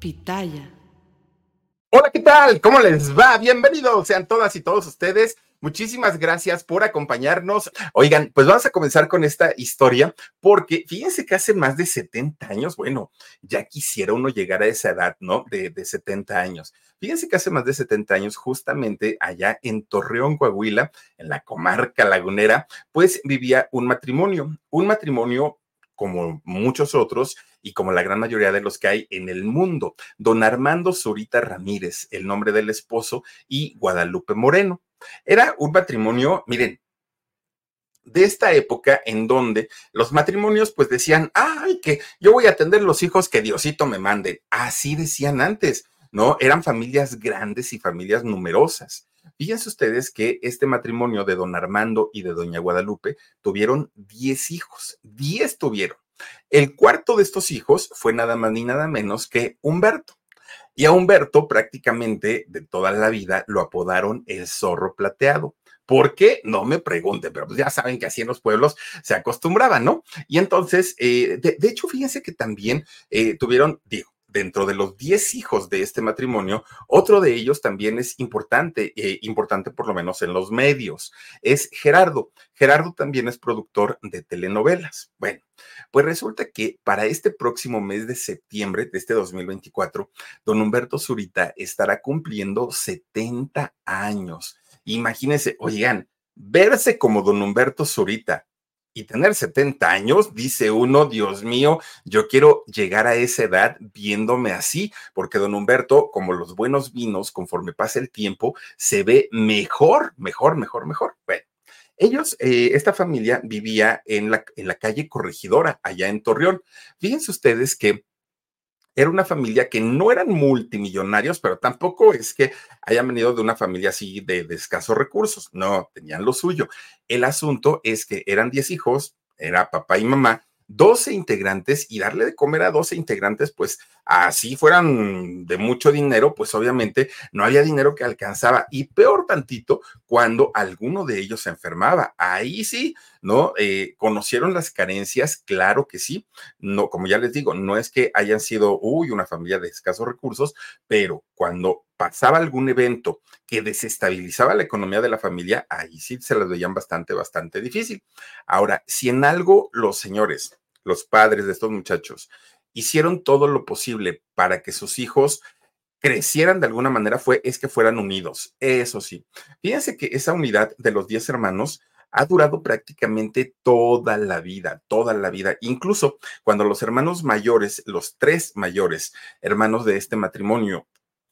Pitaya. Hola, ¿qué tal? ¿Cómo les va? Bienvenidos sean todas y todos ustedes. Muchísimas gracias por acompañarnos. Oigan, pues vamos a comenzar con esta historia porque fíjense que hace más de 70 años, bueno, ya quisiera uno llegar a esa edad, ¿no? De, de 70 años. Fíjense que hace más de 70 años, justamente allá en Torreón, Coahuila, en la comarca lagunera, pues vivía un matrimonio, un matrimonio como muchos otros y como la gran mayoría de los que hay en el mundo. Don Armando Zurita Ramírez, el nombre del esposo, y Guadalupe Moreno. Era un matrimonio, miren, de esta época en donde los matrimonios pues decían, ay, que yo voy a atender los hijos que Diosito me mande. Así decían antes, ¿no? Eran familias grandes y familias numerosas. Fíjense ustedes que este matrimonio de don Armando y de doña Guadalupe tuvieron 10 hijos, 10 tuvieron. El cuarto de estos hijos fue nada más ni nada menos que Humberto. Y a Humberto prácticamente de toda la vida lo apodaron el zorro plateado. ¿Por qué? No me pregunten, pero pues ya saben que así en los pueblos se acostumbraban, ¿no? Y entonces, eh, de, hecho, fíjense que también eh, tuvieron, digo, dentro de los 10 hijos de este matrimonio, otro de ellos también es importante, eh, importante por lo menos en los medios, es Gerardo. Gerardo también es productor de telenovelas. Bueno, pues resulta que para este próximo mes de septiembre de este 2024, don Humberto Zurita estará cumpliendo 70 años. Imagínense, oigan, verse como don Humberto Zurita y tener 70 años, dice uno, Dios mío, yo quiero llegar a esa edad viéndome así, porque don Humberto, como los buenos vinos, conforme pasa el tiempo, se ve mejor, mejor, mejor, mejor. Bueno. Ellos, eh, esta familia vivía en la, en la calle Corregidora, allá en Torreón. Fíjense ustedes que era una familia que no eran multimillonarios, pero tampoco es que hayan venido de una familia así de, de escasos recursos. No, tenían lo suyo. El asunto es que eran 10 hijos, era papá y mamá, 12 integrantes y darle de comer a 12 integrantes, pues así fueran de mucho dinero, pues obviamente no había dinero que alcanzaba. Y peor tantito, cuando alguno de ellos se enfermaba. Ahí sí, ¿no? Eh, ¿Conocieron las carencias? Claro que sí. No, como ya les digo, no es que hayan sido, uy, una familia de escasos recursos, pero cuando pasaba algún evento que desestabilizaba la economía de la familia, ahí sí se las veían bastante, bastante difícil. Ahora, si en algo los señores los padres de estos muchachos, hicieron todo lo posible para que sus hijos crecieran de alguna manera fue es que fueran unidos. Eso sí. Fíjense que esa unidad de los 10 hermanos ha durado prácticamente toda la vida, toda la vida. Incluso cuando los hermanos mayores, los tres mayores hermanos de este matrimonio,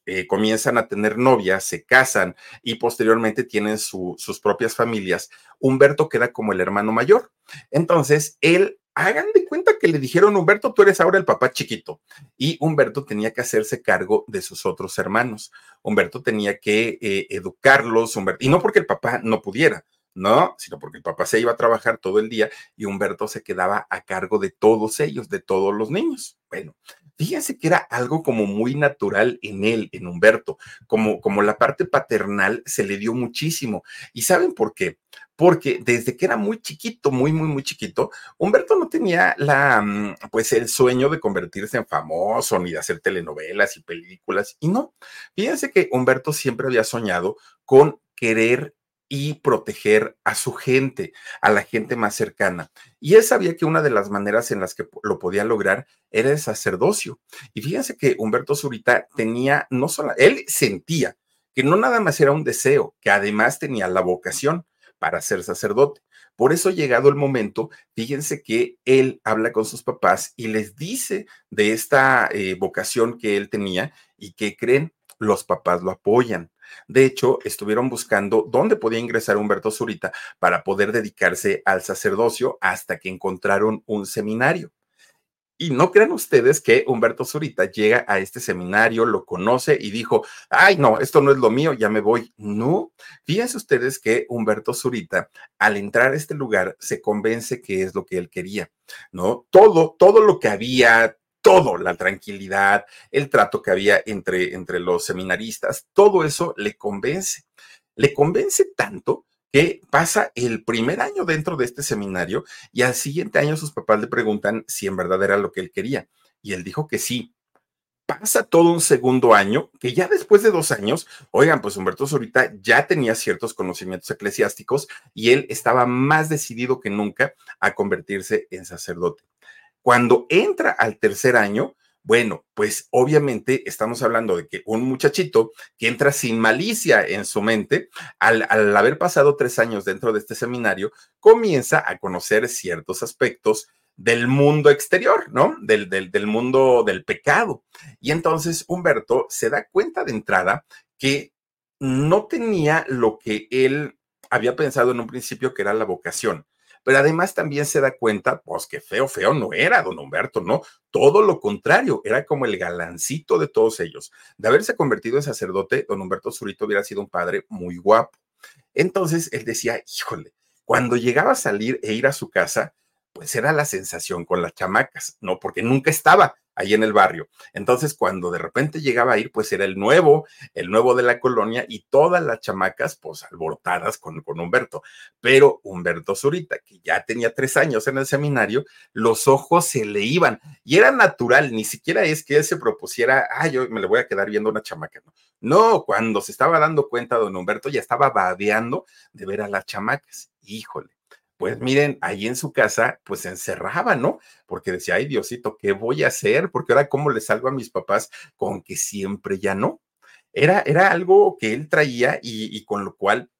eh, comienzan a tener novias, se casan y posteriormente tienen su, sus propias familias, Humberto queda como el hermano mayor. Entonces, él hagan de cuenta que le dijeron, Humberto, tú eres ahora el papá chiquito. Y Humberto tenía que hacerse cargo de sus otros hermanos. Humberto tenía que eh, educarlos, Humberto, y no porque el papá no pudiera, no, sino porque el papá se iba a trabajar todo el día y Humberto se quedaba a cargo de todos ellos, de todos los niños. Bueno, fíjense que era algo como muy natural en él, en Humberto, como, como la parte paternal se le dio muchísimo. ¿Y saben por qué? porque desde que era muy chiquito, muy, muy, muy chiquito, Humberto no tenía la, mm, pues el sueño de convertirse en famoso ni de hacer telenovelas y películas. Y no, fíjense que Humberto siempre había soñado con querer y proteger a su gente, a la gente más cercana. Y él sabía que una de las maneras en las que lo podía lograr era el sacerdocio. Y fíjense que Humberto Zurita tenía, no solo, él sentía que no nada más era un deseo, que además tenía la vocación para ser sacerdote. Por eso, llegado el momento, fíjense que él habla con sus papás y les dice de esta eh, vocación que él tenía y que creen, los papás lo apoyan. De hecho, estuvieron buscando dónde podía ingresar Humberto Zurita para poder dedicarse al sacerdocio hasta que encontraron un seminario. Y no crean ustedes que Humberto Zurita llega a este seminario, lo conoce y dijo, ay, no, esto no es lo mío, ya me voy. No, fíjense ustedes que Humberto Zurita, al entrar a este lugar, se convence que es lo que él quería, ¿no? Todo, todo lo que había, todo, la tranquilidad, el trato que había entre, entre los seminaristas, todo eso le convence. Le convence tanto que pasa el primer año dentro de este seminario y al siguiente año sus papás le preguntan si en verdad era lo que él quería. Y él dijo que sí. pasa todo un segundo año, que ya después de dos años, oigan, pues Humberto Zurita ya tenía ciertos conocimientos eclesiásticos y él estaba más decidido que nunca a convertirse en sacerdote. Cuando entra al tercer año, bueno, pues obviamente estamos hablando de que un muchachito que entra sin malicia en su mente, al, haber pasado tres años dentro de este seminario, comienza a conocer ciertos aspectos del mundo exterior, ¿no? Del mundo del pecado. Y entonces Humberto se da cuenta de entrada que no tenía lo que él había pensado en un principio que era la vocación. Pero además también se da cuenta, pues que feo, feo no era don Humberto, ¿no? Todo lo contrario, era como el galancito de todos ellos. De haberse convertido en sacerdote, don Humberto Zurito hubiera sido un padre muy guapo. Entonces él decía, híjole, cuando llegaba a salir e ir a su casa, pues era la sensación con las chamacas, ¿no? Porque nunca estaba ahí en el barrio. Entonces, cuando de repente llegaba a ir, pues era el nuevo, el nuevo de la colonia y todas las chamacas, pues alborotadas con, con Humberto. Pero Humberto Zurita, que ya tenía tres años en el seminario, los ojos se le iban y era natural, ni siquiera es que él se propusiera, ah, yo me le voy a quedar viendo una chamaca, ¿no? No, cuando se estaba dando cuenta, don Humberto ya estaba babeando de ver a las chamacas. Híjole pues miren, ahí en su casa, pues se encerraba, ¿no? Porque decía, ay Diosito, ¿qué voy a hacer? Porque ahora, ¿cómo le salgo a mis papás con que siempre ya no? Era, era algo que él traía y, con lo cual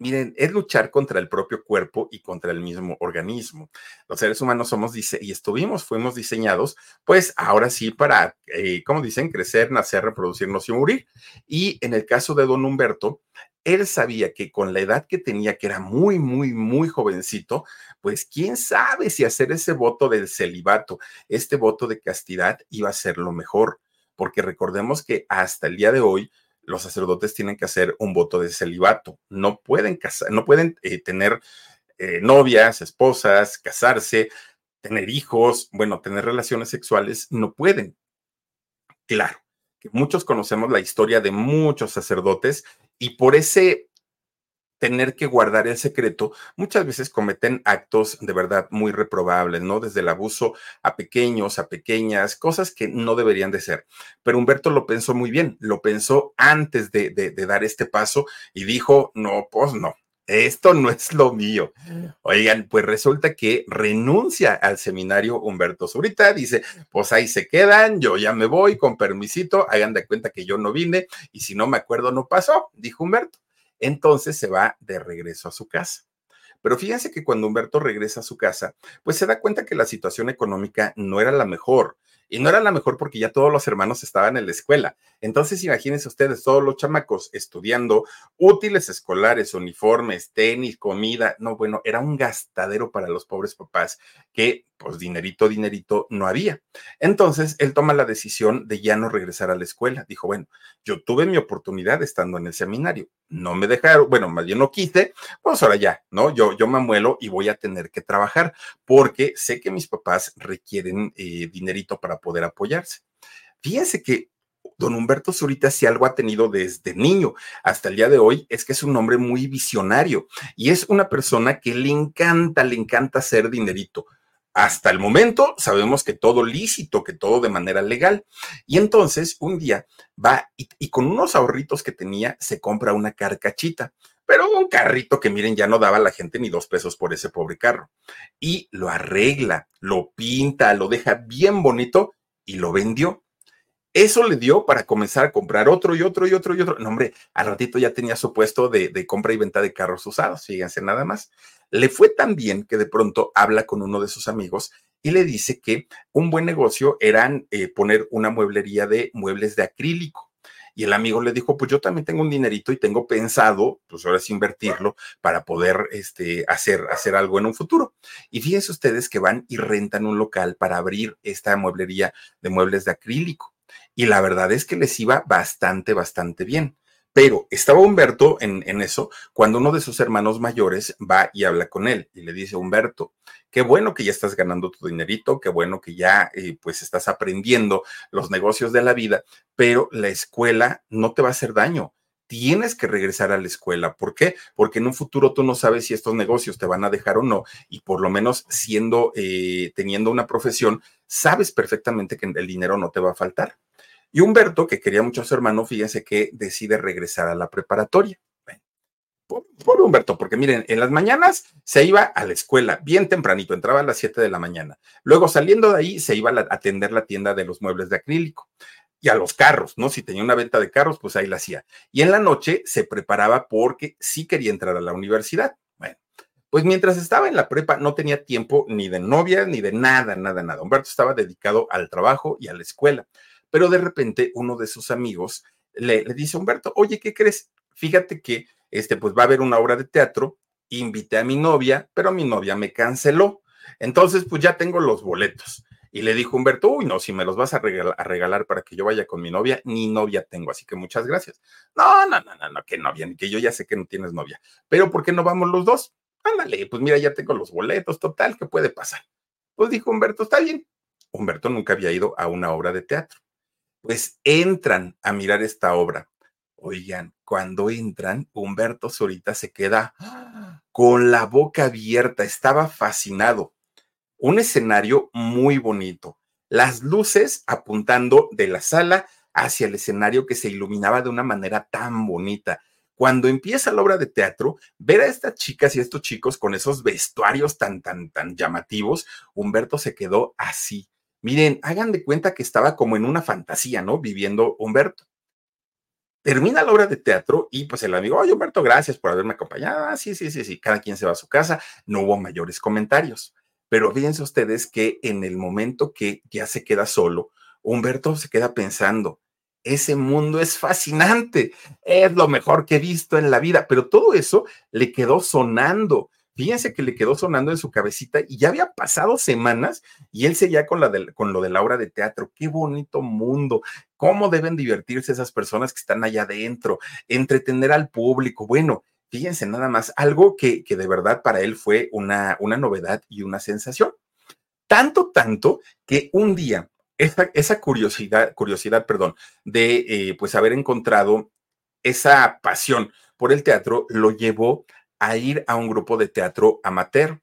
Miren, es luchar contra el propio cuerpo y contra el mismo organismo. Los seres humanos somos y estuvimos, fuimos diseñados, pues ahora sí para, eh, como dicen, crecer, nacer, reproducirnos y morir. Y en el caso de don Humberto, él sabía que con la edad que tenía, que era muy, muy, muy jovencito, pues quién sabe si hacer ese voto del celibato, este voto de castidad iba a ser lo mejor, porque recordemos que hasta el día de hoy los sacerdotes tienen que hacer un voto de celibato, no pueden casar, no pueden eh, tener eh, novias, esposas, casarse, tener hijos, bueno, tener relaciones sexuales, no pueden. Claro, muchos conocemos la historia de muchos sacerdotes y por ese tener que guardar el secreto, muchas veces cometen actos de verdad muy reprobables, ¿no? Desde el abuso a pequeños, a pequeñas, cosas que no deberían de ser. Pero Humberto lo pensó muy bien, lo pensó antes de, de, de dar este paso y dijo, no, pues no, esto no es lo mío. Oigan, pues resulta que renuncia al seminario Humberto Zurita, dice, pues ahí se quedan, yo ya me voy con permisito, hagan de cuenta que yo no vine y si no me acuerdo no pasó, dijo Humberto. Entonces se va de regreso a su casa. Pero fíjense que cuando Humberto regresa a su casa, pues se da cuenta que la situación económica no era la mejor. Y no era la mejor porque ya todos los hermanos estaban en la escuela. Entonces, imagínense ustedes, todos los chamacos estudiando útiles escolares, uniformes, tenis, comida. No, bueno, era un gastadero para los pobres papás que, pues, dinerito, dinerito no había. Entonces, él toma la decisión de ya no regresar a la escuela. Dijo, bueno, yo tuve mi oportunidad estando en el seminario. No me dejaron, bueno, más bien no quise, pues ahora ya, ¿no? Yo, yo me amuelo y voy a tener que trabajar porque sé que mis papás requieren eh, dinerito para poder apoyarse. Fíjense que don Humberto Zurita, si algo ha tenido desde niño hasta el día de hoy, es que es un hombre muy visionario y es una persona que le encanta, le encanta hacer dinerito. Hasta el momento sabemos que todo lícito, que todo de manera legal. Y entonces un día va y, con unos ahorritos que tenía se compra una carcachita pero un carrito que miren, ya no daba a la gente ni dos pesos por ese pobre carro. Y lo arregla, lo pinta, lo deja bien bonito y lo vendió. Eso le dio para comenzar a comprar otro y otro y otro y otro. No, hombre, al ratito ya tenía su puesto de, compra y venta de carros usados, fíjense nada más. Le fue tan bien que de pronto habla con uno de sus amigos y le dice que un buen negocio era eh, poner una mueblería de muebles de acrílico y el amigo le dijo, pues yo también tengo un dinerito y tengo pensado, pues ahora es invertirlo para poder este, hacer, hacer algo en un futuro. Y fíjense ustedes que van y rentan un local para abrir esta mueblería de muebles de acrílico. Y la verdad es que les iba bastante, bastante bien. Pero estaba Humberto en, eso cuando uno de sus hermanos mayores va y habla con él y le dice, Humberto, qué bueno que ya estás ganando tu dinerito, qué bueno que ya eh, pues estás aprendiendo los negocios de la vida, pero la escuela no te va a hacer daño. Tienes que regresar a la escuela. ¿Por qué? Porque en un futuro tú no sabes si estos negocios te van a dejar o no, y por lo menos siendo, eh, teniendo una profesión, sabes perfectamente que el dinero no te va a faltar. Y Humberto, que quería mucho a su hermano, fíjense que decide regresar a la preparatoria. por, Humberto, porque miren, en las mañanas se iba a la escuela bien tempranito, entraba a las 7 de la mañana. Luego saliendo de ahí se iba a atender la tienda de los muebles de acrílico y a los carros, ¿no? Si tenía una venta de carros, pues ahí la hacía. Y en la noche se preparaba porque sí quería entrar a la universidad. Bueno, pues mientras estaba en la prepa no tenía tiempo ni de novia, ni de nada, nada, nada. Humberto estaba dedicado al trabajo y a la escuela. Pero de repente uno de sus amigos le, dice a Humberto, oye, ¿qué crees? Fíjate que este, pues va a haber una obra de teatro, invité a mi novia, pero mi novia me canceló. Entonces, pues ya tengo los boletos. Y le dijo Humberto, uy, no, si me los vas a regalar, para que yo vaya con mi novia, ni novia tengo, así que muchas gracias. No, no, no, no, no, que novia, que yo ya sé que no tienes novia. Pero ¿por qué no vamos los dos? Ándale, pues mira, ya tengo los boletos, total, ¿qué puede pasar? Pues dijo Humberto, está bien. Humberto nunca había ido a una obra de teatro. Pues entran a mirar esta obra. Oigan, cuando entran, Humberto Zorita se queda con la boca abierta, estaba fascinado un escenario muy bonito. Las luces apuntando de la sala hacia el escenario que se iluminaba de una manera tan bonita. Cuando empieza la obra de teatro, ver a estas chicas y a estos chicos con esos vestuarios tan, tan, tan llamativos, Humberto se quedó así. Miren, hagan de cuenta que estaba como en una fantasía, ¿no? Viviendo Humberto. Termina la obra de teatro y pues el amigo, oye Humberto, gracias por haberme acompañado. Ah, sí, sí, sí, sí, cada quien se va a su casa. No hubo mayores comentarios. Pero fíjense ustedes que en el momento que ya se queda solo, Humberto se queda pensando, ese mundo es fascinante, es lo mejor que he visto en la vida, pero todo eso le quedó sonando. Fíjense que le quedó sonando en su cabecita y ya había pasado semanas y él seguía con, la con lo de la obra de teatro. Qué bonito mundo, cómo deben divertirse esas personas que están allá adentro, entretener al público. Bueno, Fíjense nada más, algo que, que de verdad para él fue una, una novedad y una sensación. Tanto, tanto que un día esa, esa curiosidad, curiosidad, perdón, de eh, pues haber encontrado esa pasión por el teatro lo llevó a ir a un grupo de teatro amateur.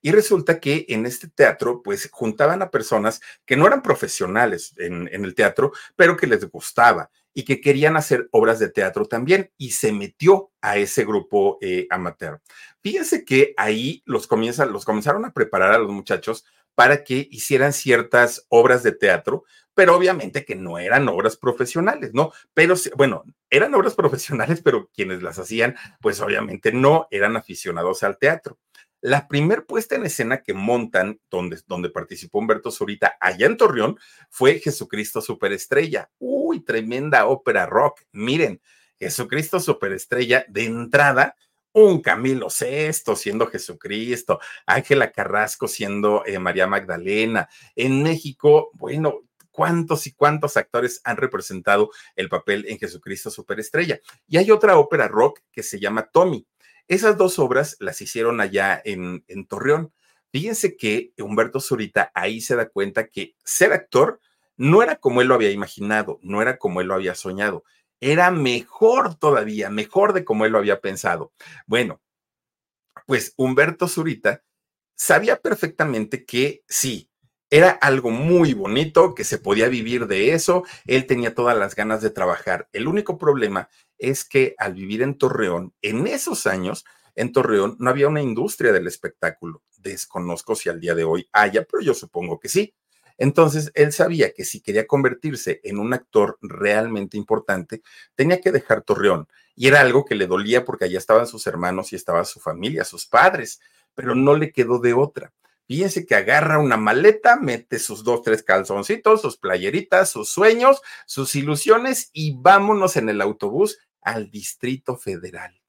Y resulta que en este teatro, pues juntaban a personas que no eran profesionales en, el teatro, pero que les gustaba y que querían hacer obras de teatro también y se metió a ese grupo eh, amateur. Fíjense que ahí los, comienza, los comenzaron a preparar a los muchachos para que hicieran ciertas obras de teatro, pero obviamente que no eran obras profesionales, ¿no? Pero bueno, eran obras profesionales, pero quienes las hacían, pues obviamente no eran aficionados al teatro. La primer puesta en escena que montan, donde, donde participó Humberto Zurita, allá en Torreón, fue Jesucristo Superestrella. Uy, tremenda ópera rock. Miren, Jesucristo Superestrella, de entrada, un Camilo Sesto siendo Jesucristo, Ángela Carrasco siendo eh, María Magdalena. En México, bueno, cuántos y cuántos actores han representado el papel en Jesucristo Superestrella. Y hay otra ópera rock que se llama Tommy. Esas dos obras las hicieron allá en, Torreón. Fíjense que Humberto Zurita ahí se da cuenta que ser actor no era como él lo había imaginado, no era como él lo había soñado, era mejor todavía, mejor de como él lo había pensado. Bueno, pues Humberto Zurita sabía perfectamente que sí, era algo muy bonito, que se podía vivir de eso, él tenía todas las ganas de trabajar. El único problema es que al vivir en Torreón, en esos años, en Torreón no había una industria del espectáculo. Desconozco si al día de hoy haya, pero yo supongo que sí. Entonces, él sabía que si quería convertirse en un actor realmente importante, tenía que dejar Torreón. Y era algo que le dolía porque allá estaban sus hermanos y estaba su familia, sus padres, pero no le quedó de otra. Fíjense que agarra una maleta, mete sus dos, tres calzoncitos, sus playeritas, sus sueños, sus ilusiones y vámonos en el autobús al Distrito Federal.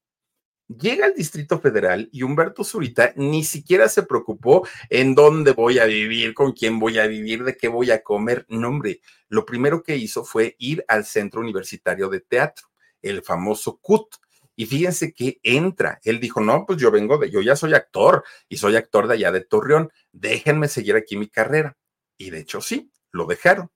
Llega al Distrito Federal y Humberto Zurita ni siquiera se preocupó en dónde voy a vivir, con quién voy a vivir, de qué voy a comer. No, hombre, lo primero que hizo fue ir al Centro Universitario de Teatro, el famoso CUT. Y fíjense que entra. Él dijo, no, pues yo vengo de, yo ya soy actor y soy actor de allá de Torreón. Déjenme seguir aquí mi carrera. Y de hecho sí, lo dejaron.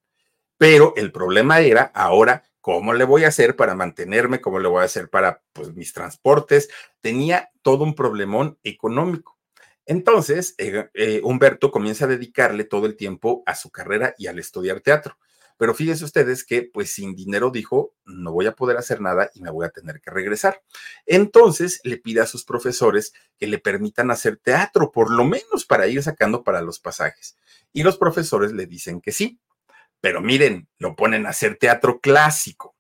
Pero el problema era ahora ¿Cómo le voy a hacer para mantenerme? ¿Cómo le voy a hacer para pues, mis transportes? Tenía todo un problemón económico. Entonces, eh, eh, Humberto comienza a dedicarle todo el tiempo a su carrera y al estudiar teatro. Pero fíjense ustedes que, pues sin dinero dijo, no voy a poder hacer nada y me voy a tener que regresar. Entonces le pide a sus profesores que le permitan hacer teatro, por lo menos para ir sacando para los pasajes. Y los profesores le dicen que sí. Pero miren, lo ponen a hacer teatro clásico.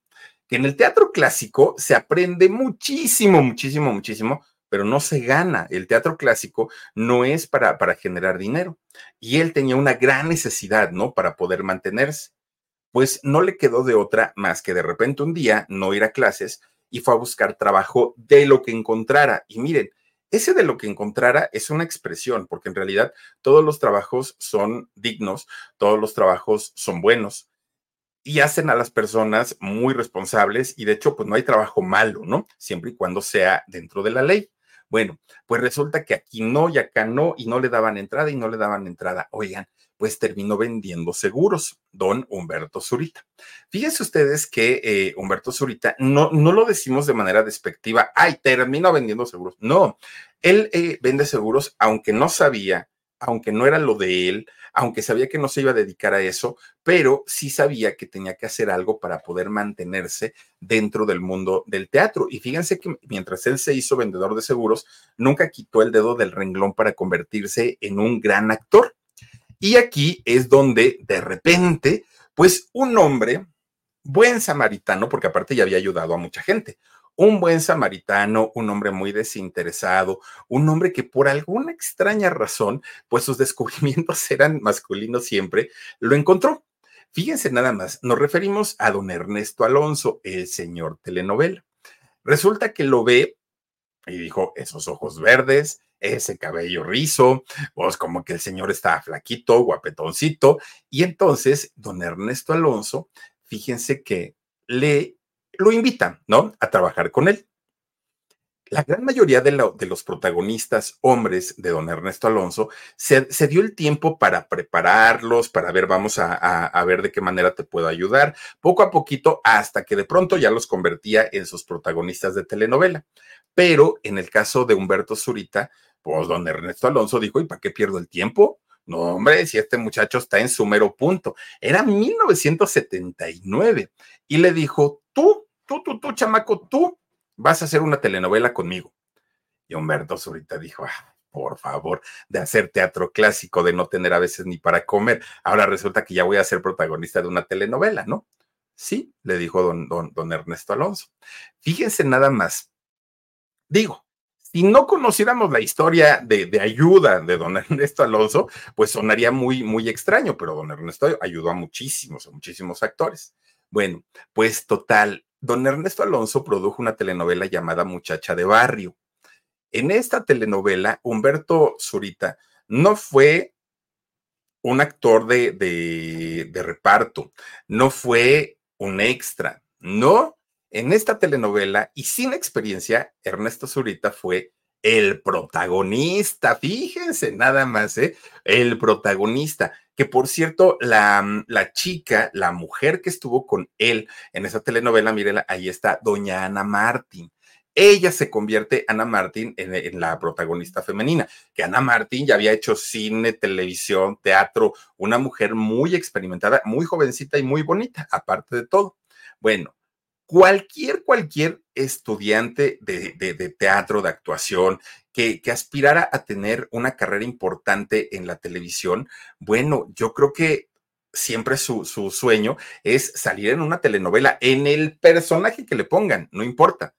Que en el teatro clásico se aprende muchísimo, muchísimo, muchísimo, pero no se gana. El teatro clásico no es para, para generar dinero. Y él tenía una gran necesidad, ¿no? Para poder mantenerse. Pues no le quedó de otra más que de repente un día no ir a clases y fue a buscar trabajo de lo que encontrara. Y miren, ese de lo que encontrara es una expresión, porque en realidad todos los trabajos son dignos, todos los trabajos son buenos y hacen a las personas muy responsables y de hecho pues no hay trabajo malo, ¿no? Siempre y cuando sea dentro de la ley. Bueno, pues resulta que aquí no y acá no y no le daban entrada y no le daban entrada. Oigan, pues terminó vendiendo seguros, don Humberto Zurita. Fíjense ustedes que eh, Humberto Zurita, no, no lo decimos de manera despectiva, ay, terminó vendiendo seguros. No, él eh, vende seguros aunque no sabía, aunque no era lo de él, aunque sabía que no se iba a dedicar a eso, pero sí sabía que tenía que hacer algo para poder mantenerse dentro del mundo del teatro. Y fíjense que mientras él se hizo vendedor de seguros, nunca quitó el dedo del renglón para convertirse en un gran actor. Y aquí es donde de repente, pues un hombre, buen samaritano, porque aparte ya había ayudado a mucha gente, un buen samaritano, un hombre muy desinteresado, un hombre que por alguna extraña razón, pues sus descubrimientos eran masculinos siempre, lo encontró. Fíjense nada más, nos referimos a don Ernesto Alonso, el señor telenovela. Resulta que lo ve y dijo, esos ojos verdes, ese cabello rizo, pues como que el señor está flaquito, guapetoncito. Y entonces, don Ernesto Alonso, fíjense que le lo invita, ¿no? A trabajar con él. La gran mayoría de, los protagonistas hombres de don Ernesto Alonso se, dio el tiempo para prepararlos, para ver, vamos a, a, ver de qué manera te puedo ayudar, poco a poquito, hasta que de pronto ya los convertía en sus protagonistas de telenovela. Pero en el caso de Humberto Zurita, pues don Ernesto Alonso dijo, ¿y para qué pierdo el tiempo? No, hombre, si este muchacho está en su mero punto. Era 1979 y le dijo, tú, tú, tú, tú, chamaco, tú vas a hacer una telenovela conmigo. Y Humberto Zurita dijo, ah, por favor, de hacer teatro clásico, de no tener a veces ni para comer. Ahora resulta que ya voy a ser protagonista de una telenovela, ¿no? Sí, le dijo don, don, don Ernesto Alonso. Fíjense nada más. Digo, si no conociéramos la historia de, ayuda de don Ernesto Alonso, pues sonaría muy, muy extraño, pero don Ernesto ayudó a muchísimos, a muchísimos actores. Bueno, pues total, don Ernesto Alonso produjo una telenovela llamada Muchacha de Barrio. En esta telenovela, Humberto Zurita no fue un actor de, de reparto, no fue un extra, no, en esta telenovela y sin experiencia, Ernesto Zurita fue el protagonista, fíjense nada más, ¿eh? El protagonista, que por cierto, la, la, chica, la mujer que estuvo con él en esa telenovela, mírenla, ahí está, doña Ana Martín. Ella se convierte, Ana Martín, en, en, la protagonista femenina, que Ana Martín ya había hecho cine, televisión, teatro, una mujer muy experimentada, muy jovencita y muy bonita, aparte de todo. Bueno, cualquier, cualquier estudiante de, teatro, de actuación, que, aspirara a tener una carrera importante en la televisión, bueno, yo creo que siempre su, su sueño es salir en una telenovela, en el personaje que le pongan, no importa.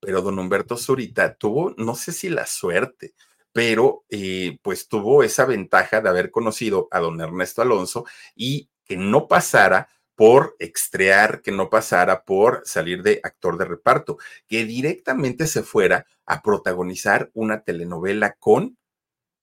Pero don Humberto Zurita tuvo, no sé si la suerte, pero eh, pues tuvo esa ventaja de haber conocido a don Ernesto Alonso y que no pasara por extrear, que no pasara por salir de actor de reparto, que directamente se fuera a protagonizar una telenovela con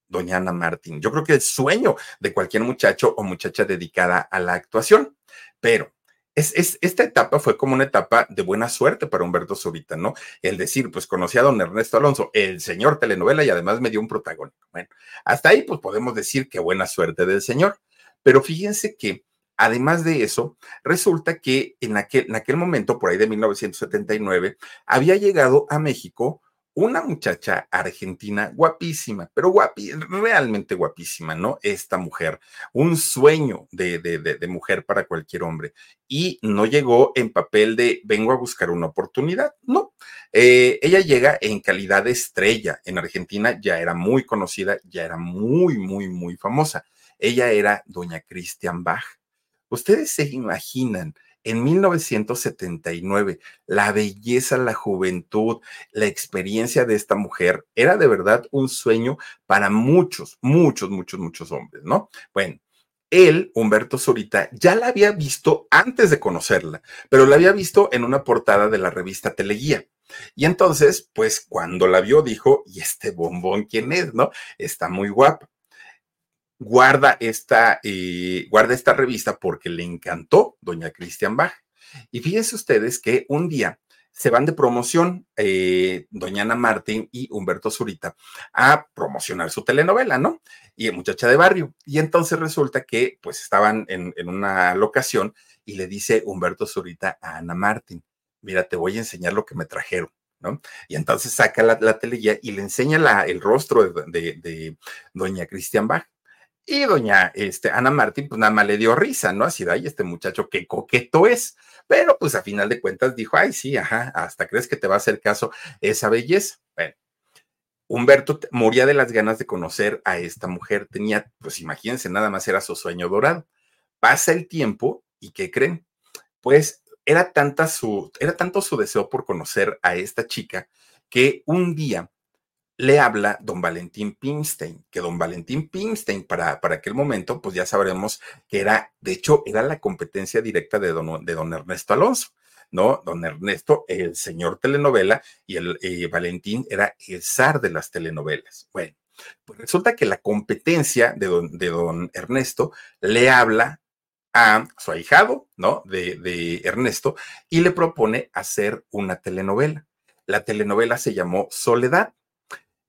doña Ana Martín. Yo creo que el sueño de cualquier muchacho o muchacha dedicada a la actuación. Pero es, esta etapa fue como una etapa de buena suerte para Humberto Zurita, ¿no? El decir, pues conocí a don Ernesto Alonso, el señor telenovela, y además me dio un protagónico. Bueno, hasta ahí, pues podemos decir que buena suerte del señor. Pero fíjense que Además de eso, resulta que en aquel, en aquel momento, por ahí de 1979, había llegado a México una muchacha argentina guapísima, pero guapi, realmente guapísima, ¿no? Esta mujer, un sueño de, de, mujer para cualquier hombre. Y no llegó en papel de vengo a buscar una oportunidad, no. Eh, ella llega en calidad de estrella. En Argentina ya era muy conocida, ya era muy, muy, muy famosa. Ella era doña Christian Bach. Ustedes se imaginan en 1979, la belleza, la juventud, la experiencia de esta mujer era de verdad un sueño para muchos, muchos, muchos, muchos hombres, ¿no? Bueno, él, Humberto Zurita, ya la había visto antes de conocerla, pero la había visto en una portada de la revista Teleguía. Y entonces, pues cuando la vio, dijo, ¿y este bombón quién es? ¿No? Está muy guapa guarda esta, eh, guarda esta revista porque le encantó doña Christian Bach. Y fíjense ustedes que un día se van de promoción, eh, doña Ana Martín y Humberto Zurita, a promocionar su telenovela, ¿no? Y muchacha de barrio. Y entonces resulta que pues estaban en, una locación y le dice Humberto Zurita a Ana Martín, mira, te voy a enseñar lo que me trajeron. ¿no? Y entonces saca la, la y le enseña la, el rostro de, de doña Christian Bach. Y doña este, Ana Martín, pues nada más le dio risa, ¿no? Así de, ay, este muchacho qué coqueto es. Pero pues a final de cuentas dijo, ay, sí, ajá, hasta crees que te va a hacer caso esa belleza. Bueno, Humberto moría de las ganas de conocer a esta mujer. Tenía, pues imagínense, nada más era su sueño dorado. Pasa el tiempo y ¿qué creen? Pues era, tanta su, era tanto su deseo por conocer a esta chica que un día le habla don Valentín Pimstein, que don Valentín Pimstein para, para aquel momento, pues ya sabremos que era, de hecho, era la competencia directa de don, de don Ernesto Alonso. ¿no? Don Ernesto, el señor telenovela, y el Valentín era el zar de las telenovelas. Bueno, pues resulta que la competencia de don, de don Ernesto le habla a su ahijado, ¿no? De, de Ernesto, y le propone hacer una telenovela. La telenovela se llamó Soledad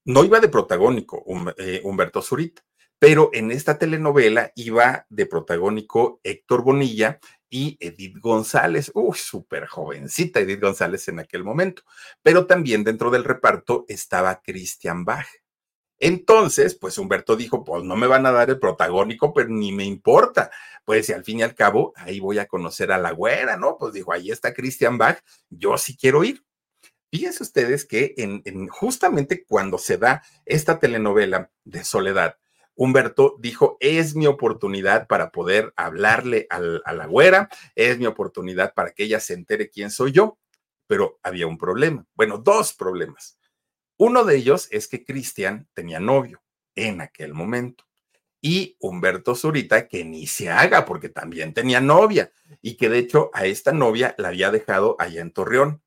no iba de protagónico eh, Humberto Zurita, pero en esta telenovela iba de protagónico Héctor Bonilla y Edith González, uy, súper jovencita Edith González en aquel momento, pero también dentro del reparto estaba Christian Bach. Entonces, pues Humberto dijo, pues no me van a dar el protagónico, pero ni me importa. Pues y al fin y al cabo, ahí voy a conocer a la güera, ¿no? Pues dijo, ahí está Christian Bach, yo sí quiero ir. Fíjense ustedes que en, justamente cuando se da esta telenovela de Soledad, Humberto dijo, es mi oportunidad para poder hablarle a la güera, es mi oportunidad para que ella se entere quién soy yo, pero había un problema, bueno, dos problemas. Uno de ellos es que Cristian tenía novio en aquel momento y Humberto Zurita que ni se haga porque también tenía novia y que de hecho a esta novia la había dejado allá en Torreón.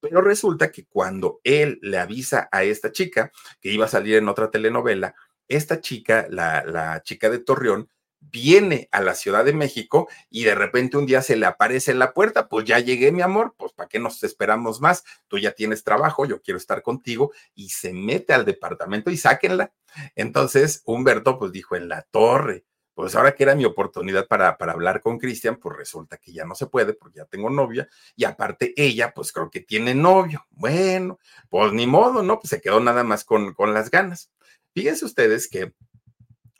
Pero resulta que cuando él le avisa a esta chica que iba a salir en otra telenovela, esta chica, la, la chica de Torreón, viene a la Ciudad de México y de repente un día se le aparece en la puerta, pues ya llegué, mi amor, pues ¿para qué nos esperamos más? Tú ya tienes trabajo, yo quiero estar contigo y se mete al departamento y sáquenla. Entonces Humberto pues dijo, en la torre, pues ahora que era mi oportunidad para, para hablar con Cristian, pues resulta que ya no se puede porque ya tengo novia y aparte ella, pues creo que tiene novio. Bueno, pues ni modo, ¿no? Pues se quedó nada más con, con las ganas. Fíjense ustedes que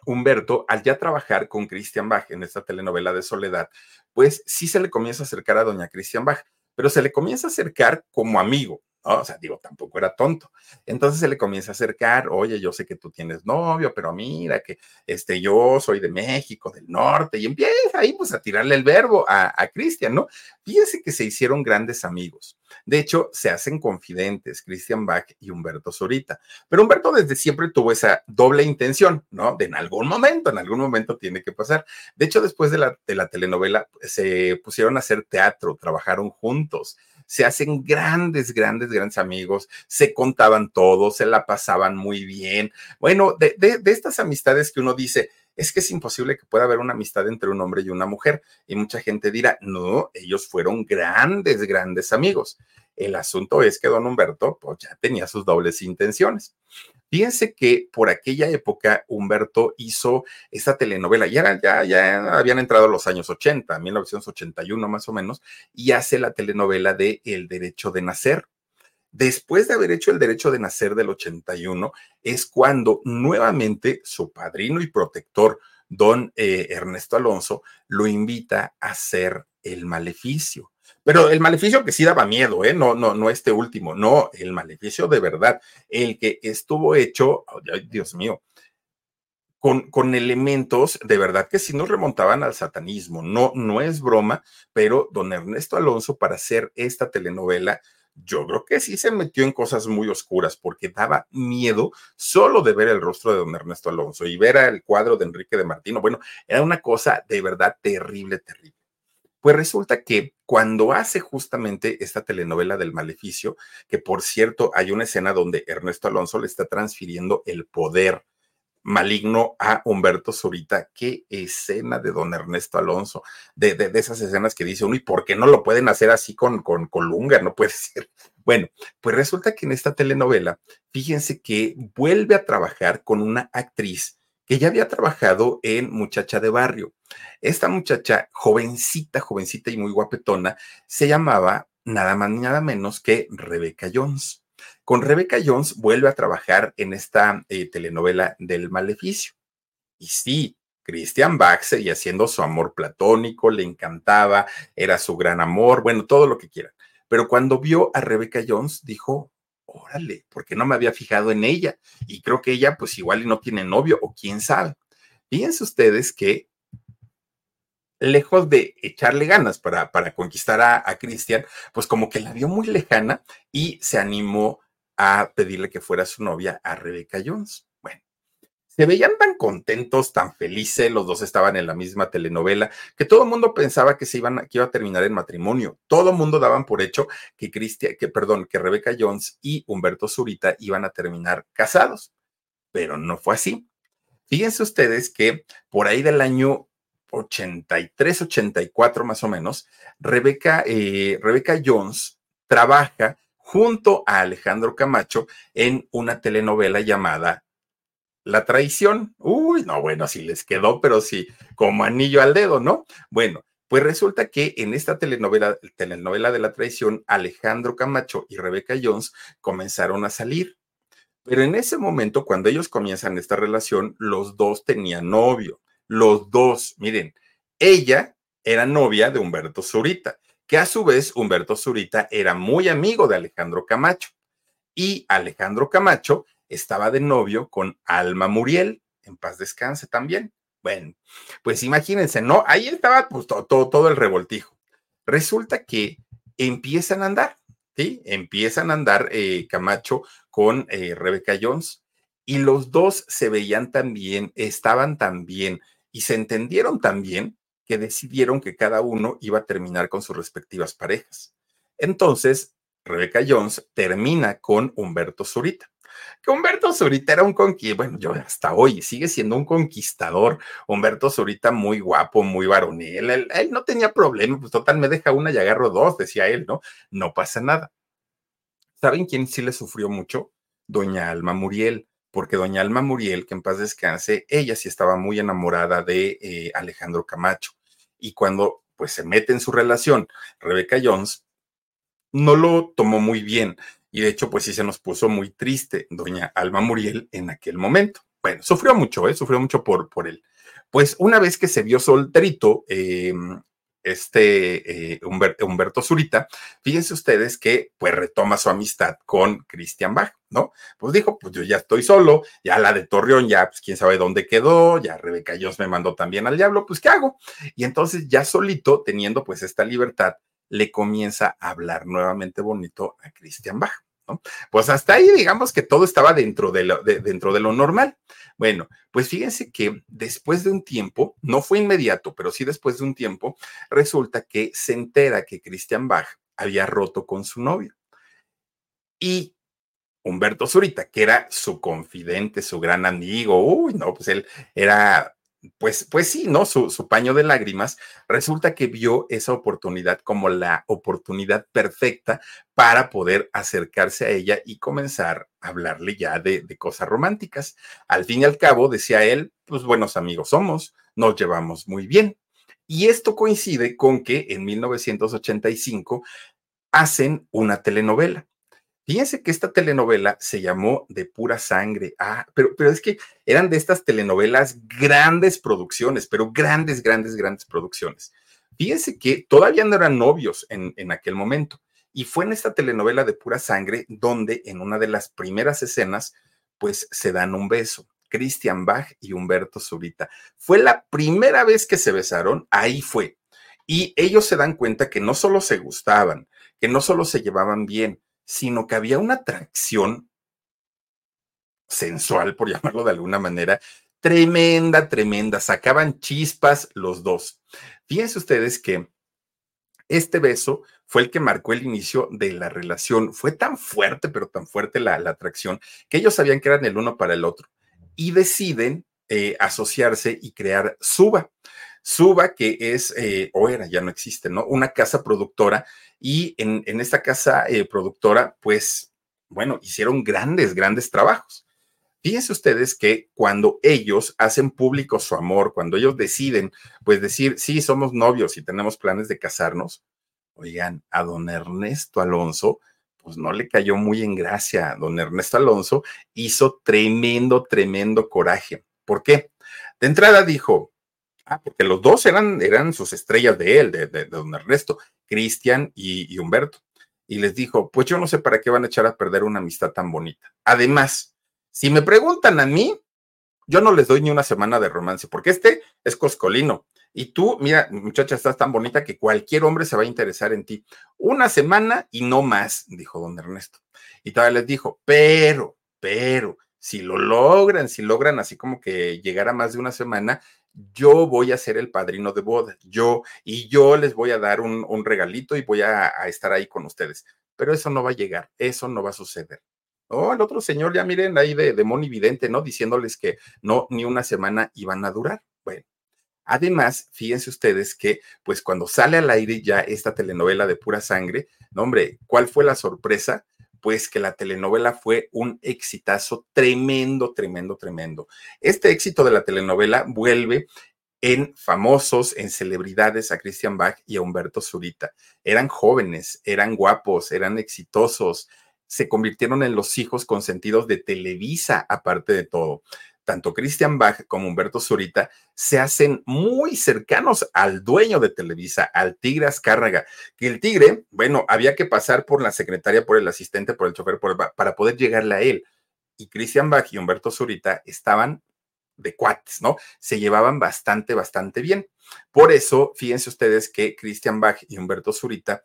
Humberto, al ya trabajar con Christian Bach en esta telenovela de Soledad, pues sí se le comienza a acercar a doña Christian Bach, pero se le comienza a acercar como amigo, o sea, digo, tampoco era tonto. Entonces se le comienza a acercar, oye, yo sé que tú tienes novio, pero mira que este, yo soy de México, del norte, y empieza ahí pues a tirarle el verbo a, a Cristian, ¿no? Fíjense que se hicieron grandes amigos. De hecho, se hacen confidentes Christian Bach y Humberto Zurita. Pero Humberto desde siempre tuvo esa doble intención, ¿no? De en algún momento, en algún momento tiene que pasar. De hecho, después de la, de la telenovela, se pusieron a hacer teatro, trabajaron juntos se hacen grandes, grandes, grandes amigos, se contaban todo, se la pasaban muy bien. Bueno, de, estas amistades que uno dice, es que es imposible que pueda haber una amistad entre un hombre y una mujer. Y mucha gente dirá, no, ellos fueron grandes, grandes amigos. El asunto es que don Humberto pues, ya tenía sus dobles intenciones. Fíjense que por aquella época Humberto hizo esta telenovela, ya, ya, ya habían entrado los años 80, 1981 más o menos, y hace la telenovela de El Derecho de Nacer. después de haber hecho el derecho de nacer del 81, es cuando nuevamente su padrino y protector, don eh, Ernesto Alonso, lo invita a hacer el maleficio. Pero el maleficio que sí daba miedo, ¿eh? No, no, no este último, no, el maleficio de verdad, el que estuvo hecho, Dios mío, con, con, elementos de verdad que sí nos remontaban al satanismo. No, no es broma, pero don Ernesto Alonso para hacer esta telenovela, yo creo que sí se metió en cosas muy oscuras porque daba miedo solo de ver el rostro de don Ernesto Alonso y ver el cuadro de Enrique de Martino. Bueno, era una cosa de verdad terrible, terrible. Pues resulta que cuando hace justamente esta telenovela del maleficio, que por cierto hay una escena donde Ernesto Alonso le está transfiriendo el poder maligno a Humberto Zurita. Qué escena de don Ernesto Alonso, de, de, esas escenas que dice uno, ¿y por qué no lo pueden hacer así con, con Colunga? No puede ser. Bueno, pues resulta que en esta telenovela, fíjense que vuelve a trabajar con una actriz que ya había trabajado en Muchacha de Barrio. Esta muchacha, jovencita, jovencita y muy guapetona, se llamaba nada más ni nada menos que Rebecca Jones. Con Rebecca Jones vuelve a trabajar en esta eh, telenovela del Maleficio. Y sí, Christian Bach seguía haciendo su amor platónico, le encantaba, era su gran amor, bueno, todo lo que quieran. Pero cuando vio a Rebecca Jones, dijo, órale, porque no me había fijado en ella. Y creo que ella, pues igual y no tiene novio o quién sabe. Fíjense ustedes que lejos de echarle ganas para, para conquistar a, a Cristian, pues como que la vio muy lejana y se animó a pedirle que fuera su novia a Rebecca Jones se veían tan contentos, tan felices, los dos estaban en la misma telenovela, que todo el mundo pensaba que se iban, que iba a terminar en matrimonio. Todo el mundo daban por hecho que Cristian, que perdón, que Rebecca Jones y Humberto Zurita iban a terminar casados, pero no fue así. Fíjense ustedes que por ahí del año 83, 84 más o menos, Rebeca, eh, Rebecca Jones trabaja junto a Alejandro Camacho en una telenovela llamada la traición, uy, no, bueno, sí les quedó, pero sí, como anillo al dedo, ¿no? Bueno, pues resulta que en esta telenovela, telenovela de la traición, Alejandro Camacho y Rebeca Jones comenzaron a salir. Pero en ese momento, cuando ellos comienzan esta relación, los dos tenían novio. Los dos, miren, ella era novia de Humberto Zurita, que a su vez Humberto Zurita era muy amigo de Alejandro Camacho. Y Alejandro Camacho estaba de novio con Alma Muriel, en paz descanse también. Bueno, pues imagínense, ¿no? Ahí estaba pues, todo, todo, el revoltijo. Resulta que empiezan a andar, ¿sí? Empiezan a andar eh, Camacho con eh, Rebeca Jones y los dos se veían tan bien, estaban tan bien y se entendieron tan bien que decidieron que cada uno iba a terminar con sus respectivas parejas. Entonces, Rebeca Jones termina con Humberto Zurita que Humberto Zurita era un conquistador, bueno, yo hasta hoy sigue siendo un conquistador. Humberto Zurita muy guapo, muy varonil, él, no tenía problema, pues total, me deja una y agarro dos, decía él, ¿no? No pasa nada. ¿Saben quién sí le sufrió mucho? Doña Alma Muriel, porque doña Alma Muriel, que en paz descanse, ella sí estaba muy enamorada de eh, Alejandro Camacho. Y cuando pues se mete en su relación, Rebeca Jones no lo tomó muy bien y de hecho, pues sí se nos puso muy triste doña Alma Muriel en aquel momento. Bueno, sufrió mucho, ¿eh? Sufrió mucho por, por él. Pues una vez que se vio solterito, eh, este eh, Humberto, Zurita, fíjense ustedes que pues retoma su amistad con Christian Bach, ¿no? Pues dijo, pues yo ya estoy solo, ya la de Torreón, ya pues quién sabe dónde quedó, ya Rebeca Jones me mandó también al diablo, pues ¿qué hago? Y entonces ya solito, teniendo pues esta libertad, le comienza a hablar nuevamente bonito a Christian Bach. ¿no? Pues hasta ahí digamos que todo estaba dentro de, lo, dentro de lo normal. Bueno, pues fíjense que después de un tiempo, no fue inmediato, pero sí después de un tiempo, resulta que se entera que Christian Bach había roto con su novio. Y Humberto Zurita, que era su confidente, su gran amigo, uy, no, pues él era pues, pues sí, ¿no? Su, paño de lágrimas, resulta que vio esa oportunidad como la oportunidad perfecta para poder acercarse a ella y comenzar a hablarle ya de, de cosas románticas. Al fin y al cabo, decía él, pues buenos amigos somos, nos llevamos muy bien. Y esto coincide con que en 1985 hacen una telenovela. Fíjense que esta telenovela se llamó De pura sangre. Ah, pero, es que eran de estas telenovelas grandes producciones, pero grandes, grandes, grandes producciones. Fíjense que todavía no eran novios en, en aquel momento. Y fue en esta telenovela de pura sangre donde en una de las primeras escenas, pues se dan un beso. Christian Bach y Humberto Zurita. Fue la primera vez que se besaron, ahí fue. Y ellos se dan cuenta que no solo se gustaban, que no solo se llevaban bien, sino que había una atracción sensual, por llamarlo de alguna manera, tremenda, tremenda. Sacaban chispas los dos. Fíjense ustedes que este beso fue el que marcó el inicio de la relación. Fue tan fuerte, pero tan fuerte la, la atracción, que ellos sabían que eran el uno para el otro y deciden eh, asociarse y crear Suba. Suba, que es, eh, o era, ya no existe, ¿no? Una casa productora y en, en esta casa eh, productora, pues, bueno, hicieron grandes, grandes trabajos. Fíjense ustedes que cuando ellos hacen público su amor, cuando ellos deciden, pues decir, sí, somos novios y tenemos planes de casarnos, oigan, a don Ernesto Alonso pues no le cayó muy en gracia. Don Ernesto Alonso hizo tremendo, tremendo coraje. ¿Por qué? De entrada dijo, ah, porque los dos eran, eran sus estrellas de él, de, don Ernesto, Cristian y, y Humberto. Y les dijo, pues yo no sé para qué van a echar a perder una amistad tan bonita. Además, si me preguntan a mí, yo no les doy ni una semana de romance, porque este es coscolino. Y tú, mira, muchacha, estás tan bonita que cualquier hombre se va a interesar en ti. Una semana y no más, dijo don Ernesto. Y todavía les dijo, pero, pero, si lo logran, si logran así como que llegar a más de una semana, yo voy a ser el padrino de boda, yo, y yo les voy a dar un, regalito y voy a, estar ahí con ustedes. Pero eso no va a llegar, eso no va a suceder. Oh, el otro señor, ya miren ahí de, de Vidente, ¿no? Diciéndoles que no, ni una semana iban a durar. Bueno, Además, fíjense ustedes que, pues cuando sale al aire ya esta telenovela de pura sangre, no hombre, ¿cuál fue la sorpresa? Pues que la telenovela fue un exitazo tremendo, tremendo, tremendo. Este éxito de la telenovela vuelve en famosos, en celebridades a Christian Bach y a Humberto Zurita. Eran jóvenes, eran guapos, eran exitosos, se convirtieron en los hijos consentidos de Televisa, aparte de todo tanto Christian Bach como Humberto Zurita se hacen muy cercanos al dueño de Televisa, al Tigre Azcárraga, que el Tigre, bueno, había que pasar por la secretaria, por el asistente, por el chofer, para poder llegarle a él. Y Christian Bach y Humberto Zurita estaban de cuates, ¿no? Se llevaban bastante, bastante bien. Por eso, fíjense ustedes que Christian Bach y Humberto Zurita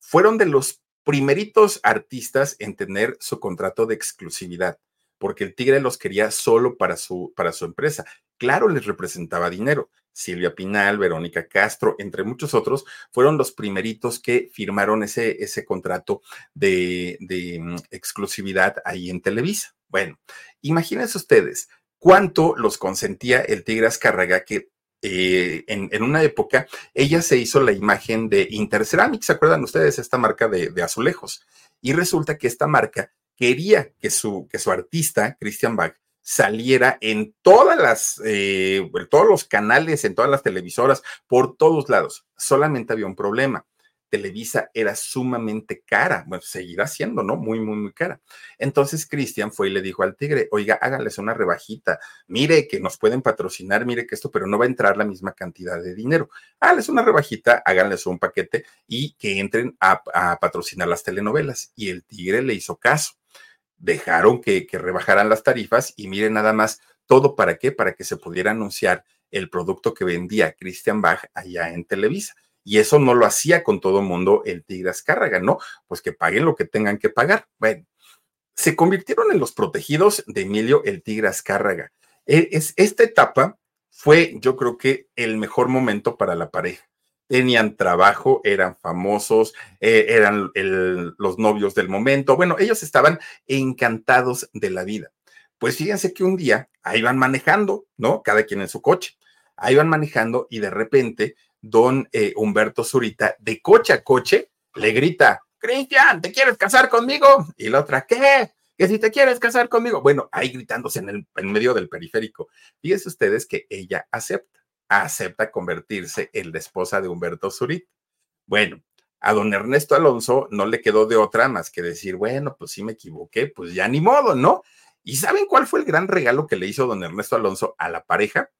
fueron de los primeritos artistas en tener su contrato de exclusividad porque el Tigre los quería solo para su, para su empresa. Claro, les representaba dinero. Silvia Pinal, Verónica Castro, entre muchos otros, fueron los primeritos que firmaron ese, ese contrato de, de mm, exclusividad ahí en Televisa. Bueno, imagínense ustedes cuánto los consentía el Tigre Azcárraga que eh, en, una época ella se hizo la imagen de Interceramic, ¿se acuerdan ustedes? Esta marca de azulejos. Y resulta que esta marca quería que su, que su artista, Christian Bach, saliera en todas las, eh, todos los canales, en todas las televisoras, por todos lados. Solamente había un problema. Televisa era sumamente cara, bueno, seguirá siendo, ¿no? Muy, muy, muy cara. Entonces Cristian fue y le dijo al tigre, oiga, háganles una rebajita, mire que nos pueden patrocinar, mire que esto, pero no va a entrar la misma cantidad de dinero. Háganles una rebajita, háganles un paquete y que entren a, patrocinar las telenovelas. Y el tigre le hizo caso dejaron que, rebajaran las tarifas y miren nada más, todo para qué, para que se pudiera anunciar el producto que vendía Christian Bach allá en Televisa. Y eso no lo hacía con todo mundo el Tigre Azcárraga, ¿no? Pues que paguen lo que tengan que pagar. Bueno, se convirtieron en los protegidos de Emilio el Tigre Azcárraga. E, es, esta etapa fue, yo creo que, el mejor momento para la pareja tenían trabajo, eran famosos, eh, eran los novios del momento. Bueno, ellos estaban encantados de la vida. Pues fíjense que un día ahí van manejando, ¿no? Cada quien en su coche. Ahí van manejando y de repente don eh, Humberto Zurita, de coche a coche, le grita, Cristian, ¿te quieres casar conmigo? Y la otra, ¿qué? Que si te quieres casar conmigo. Bueno, ahí gritándose en, el, en medio del periférico. Fíjense ustedes que ella acepta acepta convertirse en la esposa de Humberto Zurit. Bueno, a don Ernesto Alonso no le quedó de otra más que decir, bueno, pues sí me equivoqué, pues ya ni modo, ¿no? ¿Y saben cuál fue el gran regalo que le hizo don Ernesto Alonso a la pareja?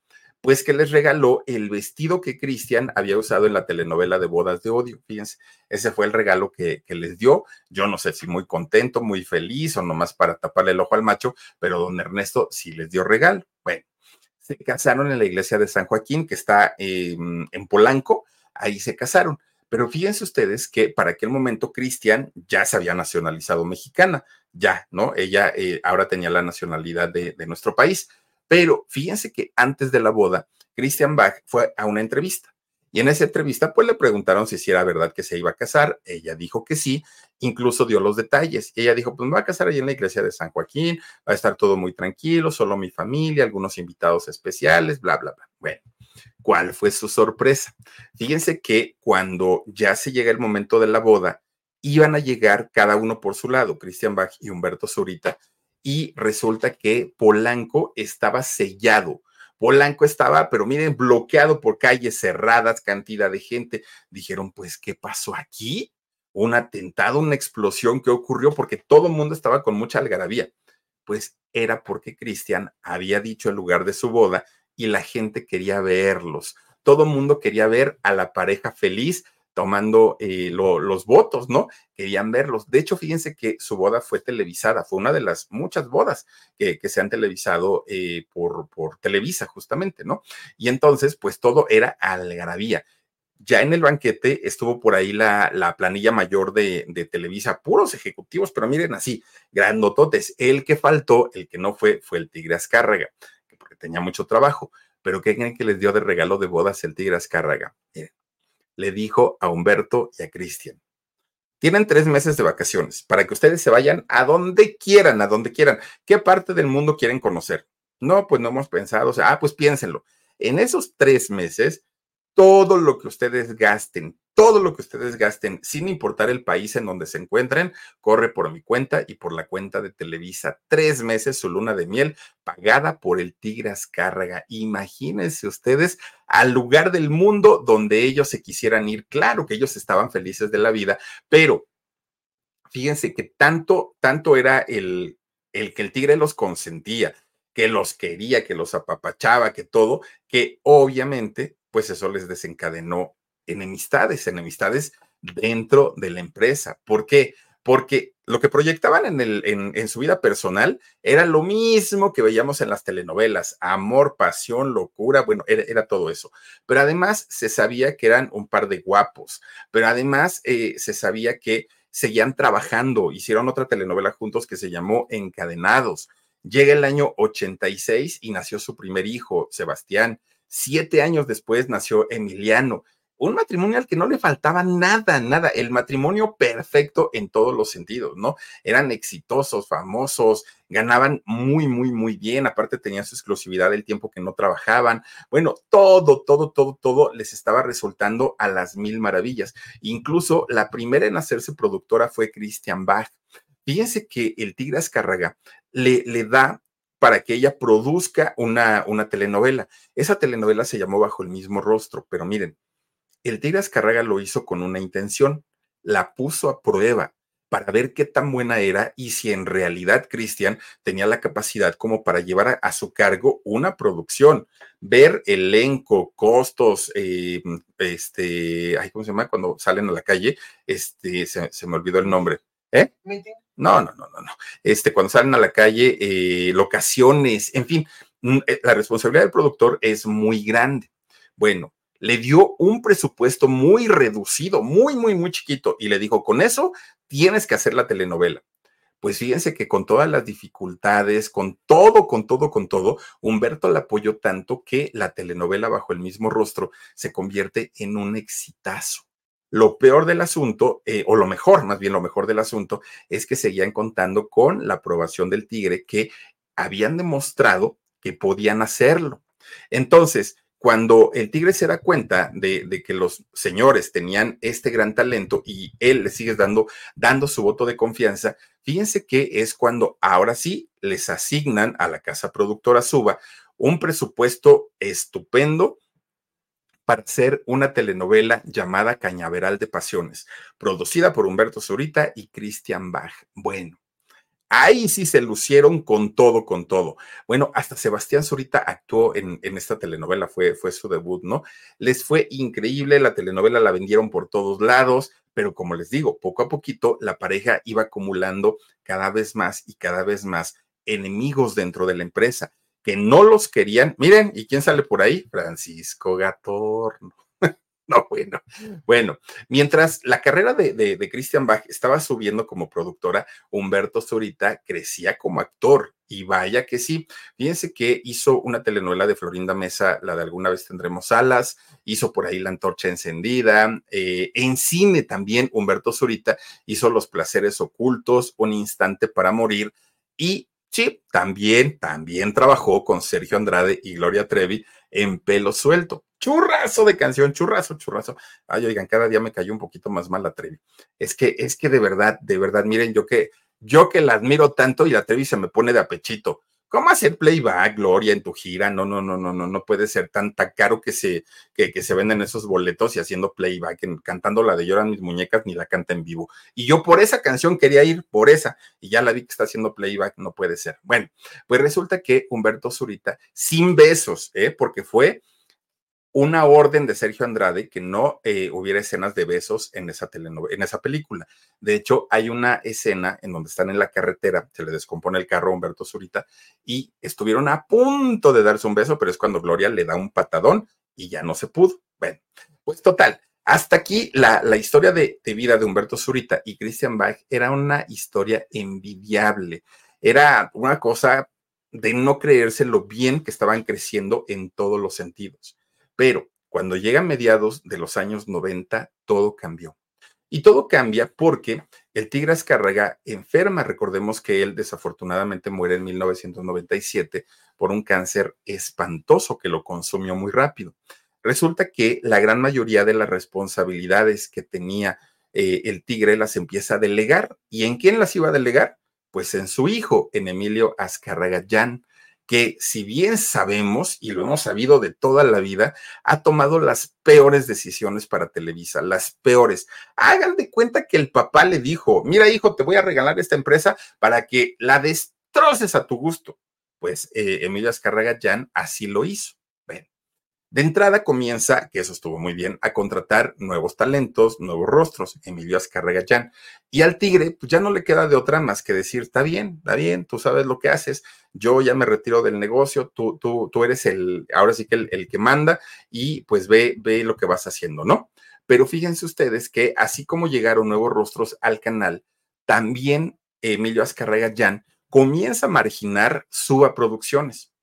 Pues que les regaló el vestido que Cristian había usado en la telenovela de Bodas de Odio. Fíjense, ese fue el regalo que, les dio. Yo no sé si muy contento, muy feliz o nomás para taparle el ojo al macho, pero don Ernesto sí les dio regalo. Bueno, se casaron en la iglesia de San Joaquín, que está eh, en Polanco, ahí se casaron. Pero fíjense ustedes que para aquel momento Cristian ya se había nacionalizado mexicana, ya, ¿no? Ella eh, ahora tenía la nacionalidad de, nuestro país. Pero fíjense que antes de la boda, Christian Bach fue a una entrevista. Y en esa entrevista, pues le preguntaron si, era verdad que se iba a casar. Ella dijo que sí, incluso dio los detalles. Ella dijo, pues me voy a casar allí en la iglesia de San Joaquín, va a estar todo muy tranquilo, solo mi familia, algunos invitados especiales, bla, bla, bla. Bueno, ¿Cuál fue su sorpresa? Fíjense que cuando ya se llega el momento de la boda, iban a llegar cada uno por su lado, Christian Bach y Humberto Zurita, y resulta que Polanco estaba sellado. Polanco estaba, pero miren, bloqueado por calles cerradas, cantidad de gente. Dijeron, pues, ¿qué pasó aquí? Un atentado, una explosión que ocurrió porque todo el mundo estaba con mucha algarabía. Pues era porque Cristian había dicho en lugar de su boda y la gente quería verlos. Todo el mundo quería ver a la pareja feliz tomando eh, lo, los votos, ¿no? Querían verlos. De hecho, fíjense que su boda fue televisada, fue una de las muchas bodas que, se han televisado eh, por, Televisa, justamente, ¿no? Y entonces, pues todo era algarabía. Ya en el banquete estuvo por ahí la, la planilla mayor de, de, Televisa, puros ejecutivos, pero miren así, grandototes. El que faltó, el que no fue, fue el Tigre Azcárraga tenía mucho trabajo. Pero ¿qué creen que les dio de regalo de bodas el Tigre Azcárraga? Miren, le dijo a Humberto y a Cristian, tienen tres meses de vacaciones para que ustedes se vayan a donde quieran, a donde quieran. ¿Qué parte del mundo quieren conocer? No, pues no hemos pensado, ah, pues piénsenlo. En esos tres meses, todo lo que ustedes gasten, todo lo que ustedes gasten, sin importar el país en donde se encuentren, corre por mi cuenta y por la cuenta de Televisa. Tres meses su luna de miel pagada por el Tigre Azcárraga. Imagínense ustedes al lugar del mundo donde ellos se quisieran ir. Claro que ellos estaban felices de la vida, pero fíjense que tanto, tanto era el, el que el tigre los consentía, que los quería, que los apapachaba, que todo, que obviamente, pues eso les desencadenó enemistades, enemistades dentro de la empresa. ¿Por qué? Porque lo que proyectaban en, el, en, en, su vida personal era lo mismo que veíamos en las telenovelas, amor, pasión, locura, bueno, era, era todo eso. Pero además se sabía que eran un par de guapos, pero además eh, se sabía que seguían trabajando, hicieron otra telenovela juntos que se llamó Encadenados. Llega el año 86 y nació su primer hijo, Sebastián. Siete años después nació Emiliano un matrimonio al que no le faltaba nada, nada, el matrimonio perfecto en todos los sentidos, ¿no? Eran exitosos, famosos, ganaban muy, muy, muy bien, aparte tenían su exclusividad del tiempo que no trabajaban, bueno, todo, todo, todo, todo les estaba resultando a las mil maravillas. Incluso la primera en hacerse productora fue Christian Bach. Fíjense que el Tigre Azcárraga le, le da para que ella produzca una, una telenovela. Esa telenovela se llamó Bajo el mismo rostro, pero miren, el Tigre Azcárraga lo hizo con una intención, la puso a prueba para ver qué tan buena era y si en realidad Cristian tenía la capacidad como para llevar a, a, su cargo una producción, ver elenco, costos, eh, este, ay, ¿cómo se llama? Cuando salen a la calle, este, se, se me olvidó el nombre, ¿eh? No, no, no, no, no. Este, cuando salen a la calle, eh, locaciones, en fin, mm, la responsabilidad del productor es muy grande. Bueno, le dio un presupuesto muy reducido, muy, muy, muy chiquito, y le dijo, con eso tienes que hacer la telenovela. Pues fíjense que con todas las dificultades, con todo, con todo, con todo, Humberto la apoyó tanto que la telenovela bajo el mismo rostro se convierte en un exitazo. Lo peor del asunto, eh, o lo mejor, más bien lo mejor del asunto, es que seguían contando con la aprobación del Tigre, que habían demostrado que podían hacerlo. Entonces, cuando el Tigre se da cuenta de, que los señores tenían este gran talento y él le sigue dando, dando su voto de confianza, fíjense que es cuando ahora sí les asignan a la casa productora Suba un presupuesto estupendo para hacer una telenovela llamada Cañaveral de Pasiones, producida por Humberto Zurita y Christian Bach. Bueno, ahí sí se lucieron con todo, con todo. Bueno, hasta Sebastián Zurita actuó en, esta telenovela, fue, fue su debut, ¿no? Les fue increíble, la telenovela la vendieron por todos lados, pero como les digo, poco a poquito la pareja iba acumulando cada vez más y cada vez más enemigos dentro de la empresa que no los querían. Miren, ¿y quién sale por ahí? Francisco Gatorno. no, bueno. Bueno, mientras la carrera de, de, Christian Bach estaba subiendo como productora, Humberto Zurita crecía como actor. Y vaya que sí. Fíjense que hizo una telenovela de Florinda Mesa, la de alguna vez tendremos alas, hizo por ahí La Antorcha Encendida. Eh, en cine también, Humberto Zurita hizo Los Placeres Ocultos, Un Instante para Morir y Sí, también, también trabajó con Sergio Andrade y Gloria Trevi en Pelo Suelto. Churrazo de canción, churrazo, churrazo. Ay, oigan, cada día me cayó un poquito más mal la Trevi. Es que, es que de verdad, de verdad, miren, yo que, yo que la admiro tanto y la Trevi se me pone de apechito. ¿Cómo hacer playback, Gloria, en tu gira? No, no, no, no, no, no puede ser tan, tan caro que se, que, que se venden esos boletos y haciendo playback, cantando la de Lloran mis muñecas, ni la canta en vivo. Y yo por esa canción quería ir, por esa, y ya la vi que está haciendo playback, no puede ser. Bueno, pues resulta que Humberto Zurita, sin besos, ¿eh? porque fue una orden de Sergio Andrade que no eh, hubiera escenas de besos en esa, en esa película. De hecho, hay una escena en donde están en la carretera, se le descompone el carro a Humberto Zurita y estuvieron a punto de darse un beso, pero es cuando Gloria le da un patadón y ya no se pudo. Bueno, pues total. Hasta aquí la, historia de, de vida de Humberto Zurita y Christian Bach era una historia envidiable. Era una cosa de no creerse lo bien que estaban creciendo en todos los sentidos. Pero cuando llegan mediados de los años 90, todo cambió. Y todo cambia porque el Tigre Azcárraga enferma. Recordemos que él desafortunadamente muere en 1997 por un cáncer espantoso que lo consumió muy rápido. Resulta que la gran mayoría de las responsabilidades que tenía eh, el Tigre las empieza a delegar. ¿Y en quién las iba a delegar? Pues en su hijo, en Emilio Azcárraga Jan que si bien sabemos, y lo hemos sabido de toda la vida, ha tomado las peores decisiones para Televisa, las peores. Hagan de cuenta que el papá le dijo, mira hijo, te voy a regalar esta empresa para que la destroces a tu gusto. Pues eh, Emilio Azcárraga Jan así lo hizo. De entrada comienza, que eso estuvo muy bien, a contratar nuevos talentos, nuevos rostros, Emilio Azcárraga Jan. Y al Tigre, pues ya no le queda de otra más que decir, está bien, está bien, tú sabes lo que haces, yo ya me retiro del negocio, tú, tú, tú eres el, ahora sí que el, que manda y pues ve, ve lo que vas haciendo, ¿no? Pero fíjense ustedes que así como llegaron nuevos rostros al canal, también Emilio Azcárraga Jan comienza a marginar Suba Producciones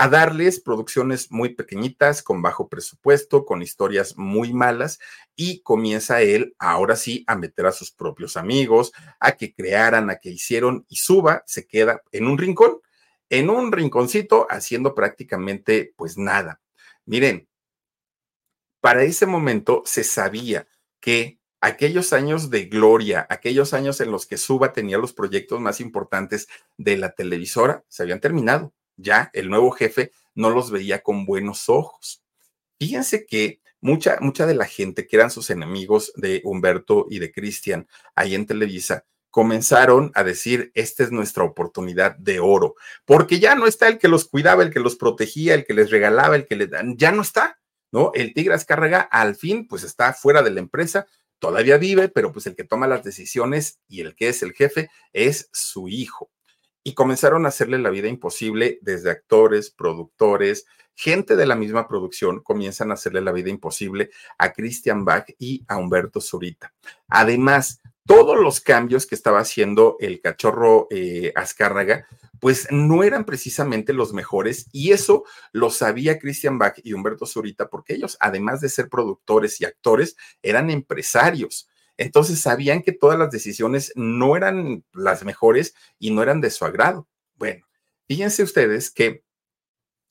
a darles producciones muy pequeñitas, con bajo presupuesto, con historias muy malas, y comienza él ahora sí a meter a sus propios amigos, a que crearan, a que hicieron, y Suba se queda en un rincón, en un rinconcito, haciendo prácticamente pues nada. Miren, para ese momento se sabía que aquellos años de gloria, aquellos años en los que Suba tenía los proyectos más importantes de la televisora, se habían terminado ya el nuevo jefe no los veía con buenos ojos. Fíjense que mucha, mucha de la gente que eran sus enemigos de Humberto y de Cristian ahí en Televisa comenzaron a decir, esta es nuestra oportunidad de oro, porque ya no está el que los cuidaba, el que los protegía, el que les regalaba, el que les dan, ya no está, ¿no? El Tigre Azcárraga al fin pues está fuera de la empresa, todavía vive, pero pues el que toma las decisiones y el que es el jefe es su hijo y comenzaron a hacerle la vida imposible desde actores, productores, gente de la misma producción comienzan a hacerle la vida imposible a Christian Bach y a Humberto Zurita. Además, todos los cambios que estaba haciendo el cachorro eh, Azcárraga, pues no eran precisamente los mejores y eso lo sabía Christian Bach y Humberto Zurita porque ellos, además de ser productores y actores, eran empresarios. Entonces sabían que todas las decisiones no eran las mejores y no eran de su agrado. Bueno, fíjense ustedes que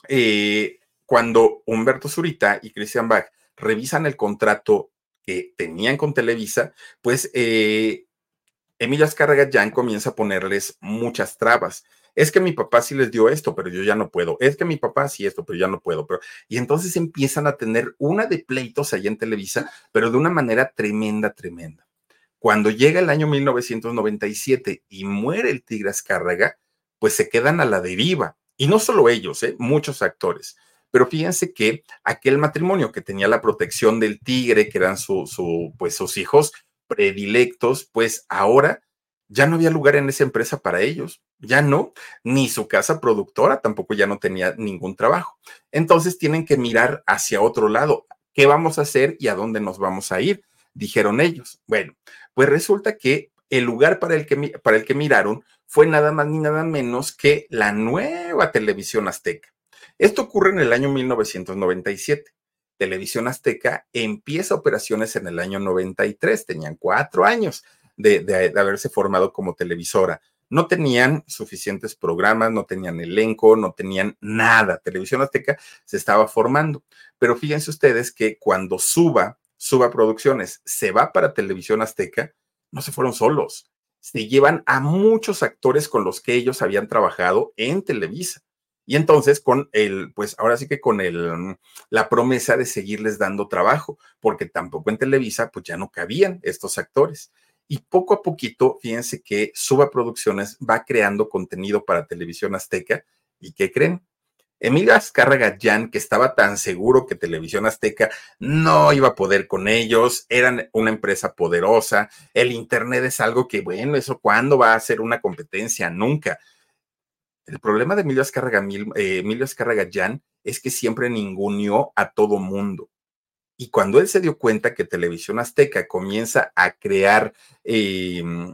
eh, cuando Humberto Zurita y Christian Bach revisan el contrato que tenían con Televisa, pues eh, Emilio Azcárraga ya comienza a ponerles muchas trabas. Es que mi papá sí les dio esto, pero yo ya no puedo. Es que mi papá sí esto, pero ya no puedo. Pero... Y entonces empiezan a tener una de pleitos allá en Televisa, pero de una manera tremenda, tremenda. Cuando llega el año 1997 y muere el Tigre Azcárraga, pues se quedan a la deriva. Y no solo ellos, ¿eh? muchos actores. Pero fíjense que aquel matrimonio que tenía la protección del tigre, que eran su, su, pues sus hijos predilectos, pues ahora ya no había lugar en esa empresa para ellos, ya no, ni su casa productora tampoco ya no tenía ningún trabajo. Entonces tienen que mirar hacia otro lado. ¿Qué vamos a hacer y a dónde nos vamos a ir? Dijeron ellos. Bueno, pues resulta que el lugar para el que, para el que miraron fue nada más ni nada menos que la nueva televisión azteca. Esto ocurre en el año 1997. Televisión Azteca empieza operaciones en el año 93, tenían cuatro años de, haberse formado como televisora. No tenían suficientes programas, no tenían elenco, no tenían nada. Televisión Azteca se estaba formando. Pero fíjense ustedes que cuando Suba, Suba Producciones, se va para Televisión Azteca, no se fueron solos. Se llevan a muchos actores con los que ellos habían trabajado en Televisa. Y entonces con el, pues ahora sí que con el, mm, la promesa de seguirles dando trabajo, porque tampoco en Televisa pues ya no cabían estos actores. Y poco a poquito, fíjense que Suba Producciones va creando contenido para Televisión Azteca. ¿Y qué creen? Emilio Azcárraga Jan, que estaba tan seguro que Televisión Azteca no iba a poder con ellos, eran una empresa poderosa, el Internet es algo que, bueno, eso cuándo va a ser una competencia, nunca. El problema de Emilio Azcárraga, eh, Emilio Azcárraga Jan es que siempre ningunió a todo mundo. Y cuando él se dio cuenta que Televisión Azteca comienza a crear, em,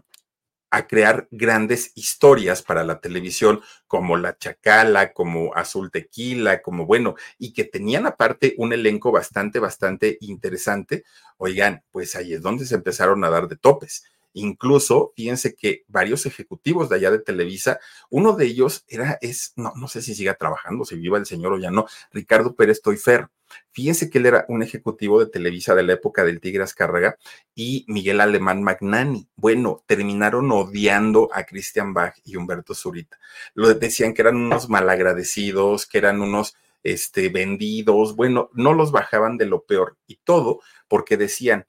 a crear grandes historias para la televisión, como La Chacala, como Azul Tequila, como bueno, y que tenían aparte un elenco bastante, bastante interesante, oigan, pues ahí es donde se empezaron a dar de topes. Incluso, fíjense que varios ejecutivos de allá de Televisa, uno de ellos era, es, no, no sé si siga trabajando, si viva el señor o ya no, Ricardo Pérez Toifer. Fíjense que él era un ejecutivo de Televisa de la época del Tigre Azcárraga y Miguel Alemán Magnani. Bueno, terminaron odiando a Christian Bach y Humberto Zurita. Lo decían que eran unos malagradecidos, que eran unos este, vendidos. Bueno, no los bajaban de lo peor y todo porque decían,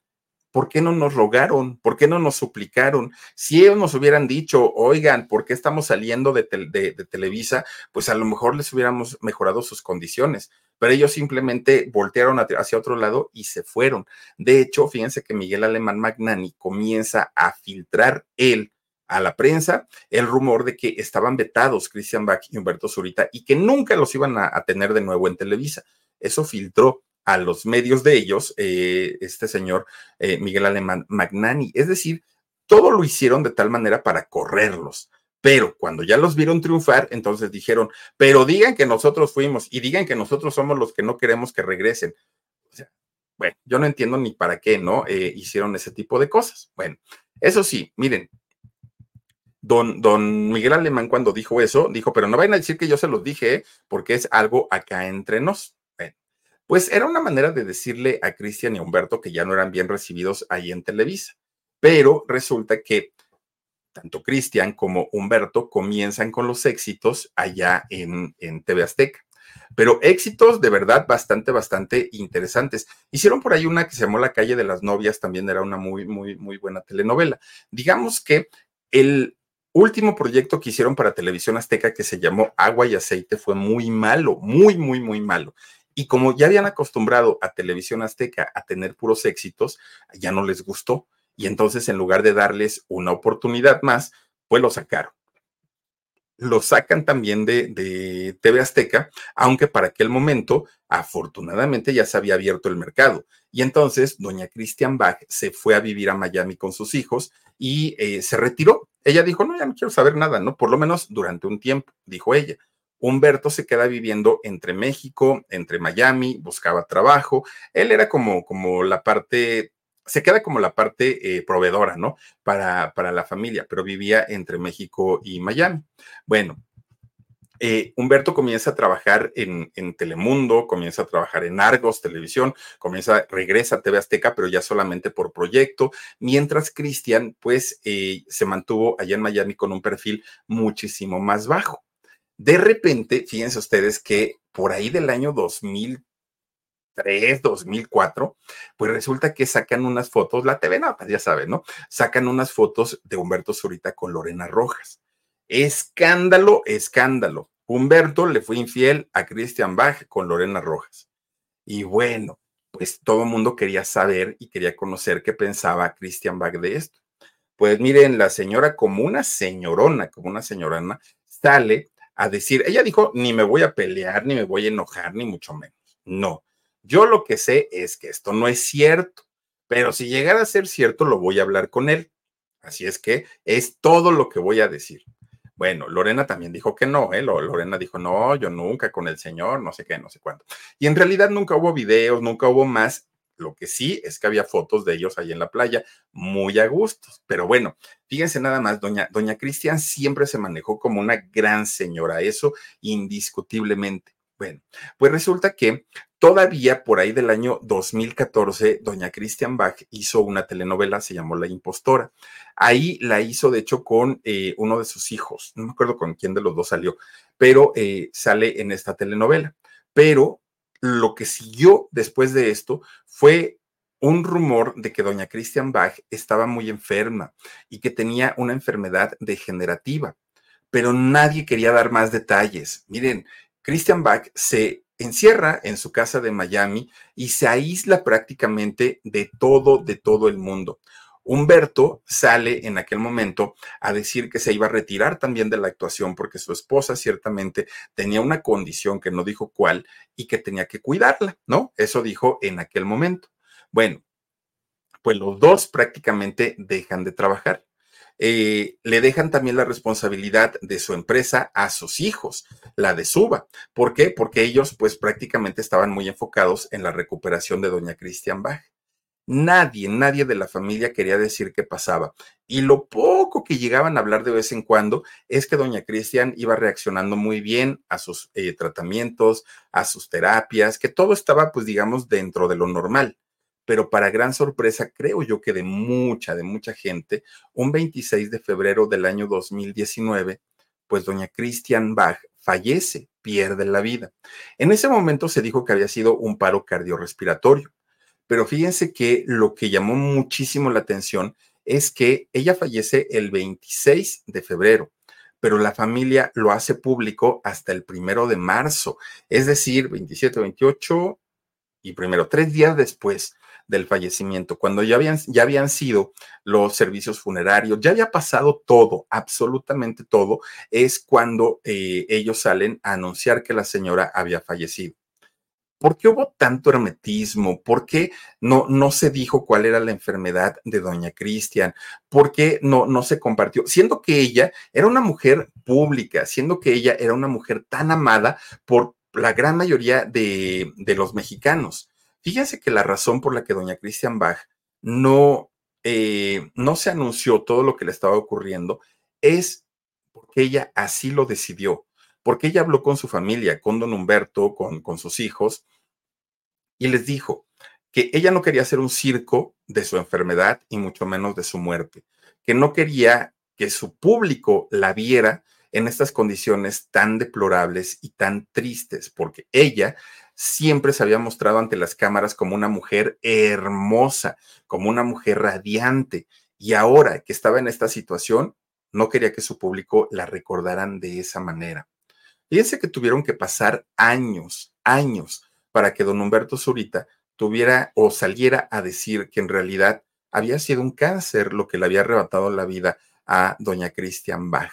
¿por qué no nos rogaron? ¿Por qué no nos suplicaron? Si ellos nos hubieran dicho, oigan, ¿por qué estamos saliendo de, Televisa? Pues a lo mejor les hubiéramos mejorado sus condiciones, pero ellos simplemente voltearon hacia otro lado y se fueron. De hecho, fíjense que Miguel Alemán Magnani comienza a filtrar él a la prensa el rumor de que estaban vetados Christian Bach y Humberto Zurita y que nunca los iban a tener de nuevo en Televisa. Eso filtró a los medios de ellos, eh, este señor eh, Miguel Alemán Magnani. Es decir, todo lo hicieron de tal manera para correrlos. Pero cuando ya los vieron triunfar, entonces dijeron, pero digan que nosotros fuimos y digan que nosotros somos los que no queremos que regresen. O sea, bueno, yo no entiendo ni para qué, ¿no? Eh, hicieron ese tipo de cosas. Bueno, eso sí, miren, don, don Miguel Alemán cuando dijo eso, dijo, pero no vayan a decir que yo se los dije, porque es algo acá entre nos. Pues era una manera de decirle a Cristian y a Humberto que ya no eran bien recibidos ahí en Televisa. Pero resulta que tanto Cristian como Humberto comienzan con los éxitos allá en, en TV Azteca. Pero éxitos de verdad bastante, bastante interesantes. Hicieron por ahí una que se llamó La calle de las novias, también era una muy, muy, muy buena telenovela. Digamos que el último proyecto que hicieron para Televisión Azteca que se llamó Agua y Aceite fue muy malo, muy, muy, muy malo. Y como ya habían acostumbrado a Televisión Azteca a tener puros éxitos, ya no les gustó. Y entonces, en lugar de darles una oportunidad más, pues lo sacaron. Lo sacan también de, de TV Azteca, aunque para aquel momento, afortunadamente, ya se había abierto el mercado. Y entonces, doña Christian Bach se fue a vivir a Miami con sus hijos y eh, se retiró. Ella dijo, no, ya no quiero saber nada, ¿no? Por lo menos durante un tiempo, dijo ella. Humberto se queda viviendo entre México, entre Miami, buscaba trabajo. Él era como, como la parte, se queda como la parte eh, proveedora, ¿no? Para, para la familia, pero vivía entre México y Miami. Bueno, eh, Humberto comienza a trabajar en, Telemundo, comienza a trabajar en Argos Televisión, comienza, regresa a TV Azteca, pero ya solamente por proyecto, mientras Cristian, pues, eh, se mantuvo allá en Miami con un perfil muchísimo más bajo. De repente, fíjense ustedes que por ahí del año 2003, 2004, pues resulta que sacan unas fotos, la TV Notas, ya saben, ¿no? Sacan unas fotos de Humberto Zurita con Lorena Rojas. Escándalo, escándalo. Humberto le fue infiel a Christian Bach con Lorena Rojas. Y bueno, pues todo el mundo quería saber y quería conocer qué pensaba Christian Bach de esto. Pues miren, la señora como una señorona, como una señorona, sale a decir, ella dijo, ni me voy a pelear, ni me voy a enojar, ni mucho menos. No, yo lo que sé es que esto no es cierto, pero si llegara a ser cierto, lo voy a hablar con él. Así es que es todo lo que voy a decir. Bueno, Lorena también dijo que no, ¿eh? Lorena dijo, no, yo nunca con el Señor, no sé qué, no sé cuánto. Y en realidad nunca hubo videos, nunca hubo más. Lo que sí es que había fotos de ellos ahí en la playa, muy a gustos. Pero bueno, fíjense nada más, doña, doña Cristian siempre se manejó como una gran señora, eso indiscutiblemente. Bueno, pues resulta que todavía por ahí del año 2014, doña Christian Bach hizo una telenovela, se llamó La Impostora. Ahí la hizo, de hecho, con eh, uno de sus hijos, no me acuerdo con quién de los dos salió, pero eh, sale en esta telenovela. Pero lo que siguió después de esto fue un rumor de que doña Christian Bach estaba muy enferma y que tenía una enfermedad degenerativa, pero nadie quería dar más detalles. Miren, Christian Bach se encierra en su casa de Miami y se aísla prácticamente de todo, de todo el mundo. Humberto sale en aquel momento a decir que se iba a retirar también de la actuación porque su esposa ciertamente tenía una condición que no dijo cuál y que tenía que cuidarla, ¿no? Eso dijo en aquel momento. Bueno, pues los dos prácticamente dejan de trabajar. Eh, le dejan también la responsabilidad de su empresa a sus hijos, la de Suba. ¿Por qué? Porque ellos pues prácticamente estaban muy enfocados en la recuperación de doña Christian Bach. Nadie, nadie de la familia quería decir qué pasaba. Y lo poco que llegaban a hablar de vez en cuando es que doña Cristian iba reaccionando muy bien a sus eh, tratamientos, a sus terapias, que todo estaba, pues digamos, dentro de lo normal pero para gran sorpresa, creo yo que de mucha, de mucha gente, un 26 de febrero del año 2019, pues doña Christian Bach fallece, pierde la vida. En ese momento se dijo que había sido un paro cardiorrespiratorio, pero fíjense que lo que llamó muchísimo la atención es que ella fallece el 26 de febrero, pero la familia lo hace público hasta el primero de marzo, es decir, 27, 28 y primero, tres días después del fallecimiento, cuando ya habían, ya habían sido los servicios funerarios, ya había pasado todo, absolutamente todo, es cuando eh, ellos salen a anunciar que la señora había fallecido. ¿Por qué hubo tanto hermetismo? ¿Por qué no, no se dijo cuál era la enfermedad de doña Cristian? ¿Por qué no, no se compartió? Siendo que ella era una mujer pública, siendo que ella era una mujer tan amada por la gran mayoría de, de los mexicanos. Fíjense que la razón por la que doña Christian Bach no, eh, no se anunció todo lo que le estaba ocurriendo es porque ella así lo decidió, porque ella habló con su familia, con don Humberto, con, con sus hijos, y les dijo que ella no quería hacer un circo de su enfermedad y mucho menos de su muerte, que no quería que su público la viera en estas condiciones tan deplorables y tan tristes, porque ella siempre se había mostrado ante las cámaras como una mujer hermosa, como una mujer radiante. Y ahora que estaba en esta situación, no quería que su público la recordaran de esa manera. Fíjense que tuvieron que pasar años, años, para que don Humberto Zurita tuviera o saliera a decir que en realidad había sido un cáncer lo que le había arrebatado la vida a doña Christian Bach.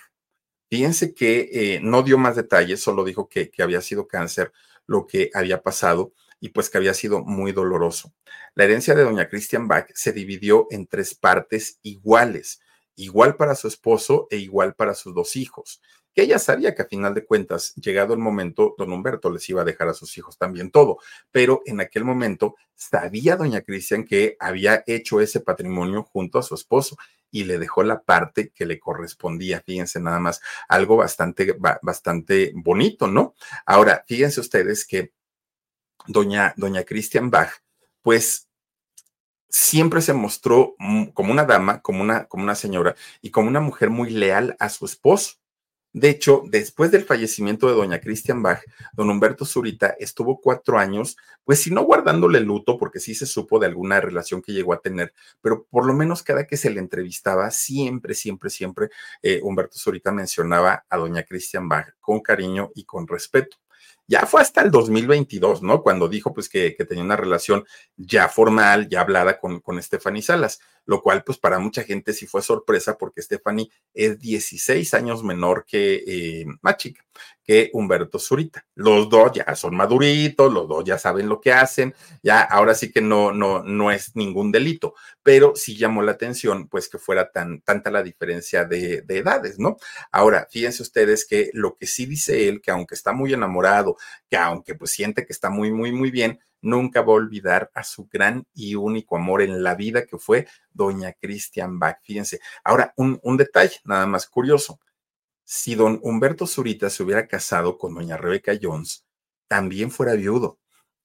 Fíjense que eh, no dio más detalles, solo dijo que, que había sido cáncer, lo que había pasado y pues que había sido muy doloroso. La herencia de doña Christian Bach se dividió en tres partes iguales, igual para su esposo e igual para sus dos hijos. Que ella sabía que a final de cuentas, llegado el momento, don Humberto les iba a dejar a sus hijos también todo, pero en aquel momento sabía doña Cristian que había hecho ese patrimonio junto a su esposo y le dejó la parte que le correspondía. Fíjense nada más, algo bastante, bastante bonito, ¿no? Ahora, fíjense ustedes que doña, doña Christian Bach, pues siempre se mostró como una dama, como una, como una señora y como una mujer muy leal a su esposo. De hecho, después del fallecimiento de doña Christian Bach, don Humberto Zurita estuvo cuatro años, pues si no guardándole luto, porque sí se supo de alguna relación que llegó a tener, pero por lo menos cada que se le entrevistaba, siempre, siempre, siempre, eh, Humberto Zurita mencionaba a doña Christian Bach con cariño y con respeto. Ya fue hasta el 2022, ¿no? Cuando dijo pues que, tenía una relación ya formal, ya hablada con, con Stephanie Salas, lo cual pues para mucha gente sí fue sorpresa porque Stephanie es 16 años menor que eh, más chica, que Humberto Zurita. Los dos ya son maduritos, los dos ya saben lo que hacen, ya ahora sí que no, no, no es ningún delito, pero sí llamó la atención pues que fuera tan, tanta la diferencia de, de edades, ¿no? Ahora, fíjense ustedes que lo que sí dice él, que aunque está muy enamorado, que aunque pues siente que está muy, muy, muy bien, nunca va a olvidar a su gran y único amor en la vida que fue doña Christian Bach. Fíjense. Ahora, un, un detalle nada más curioso. Si don Humberto Zurita se hubiera casado con doña Rebeca Jones, también fuera viudo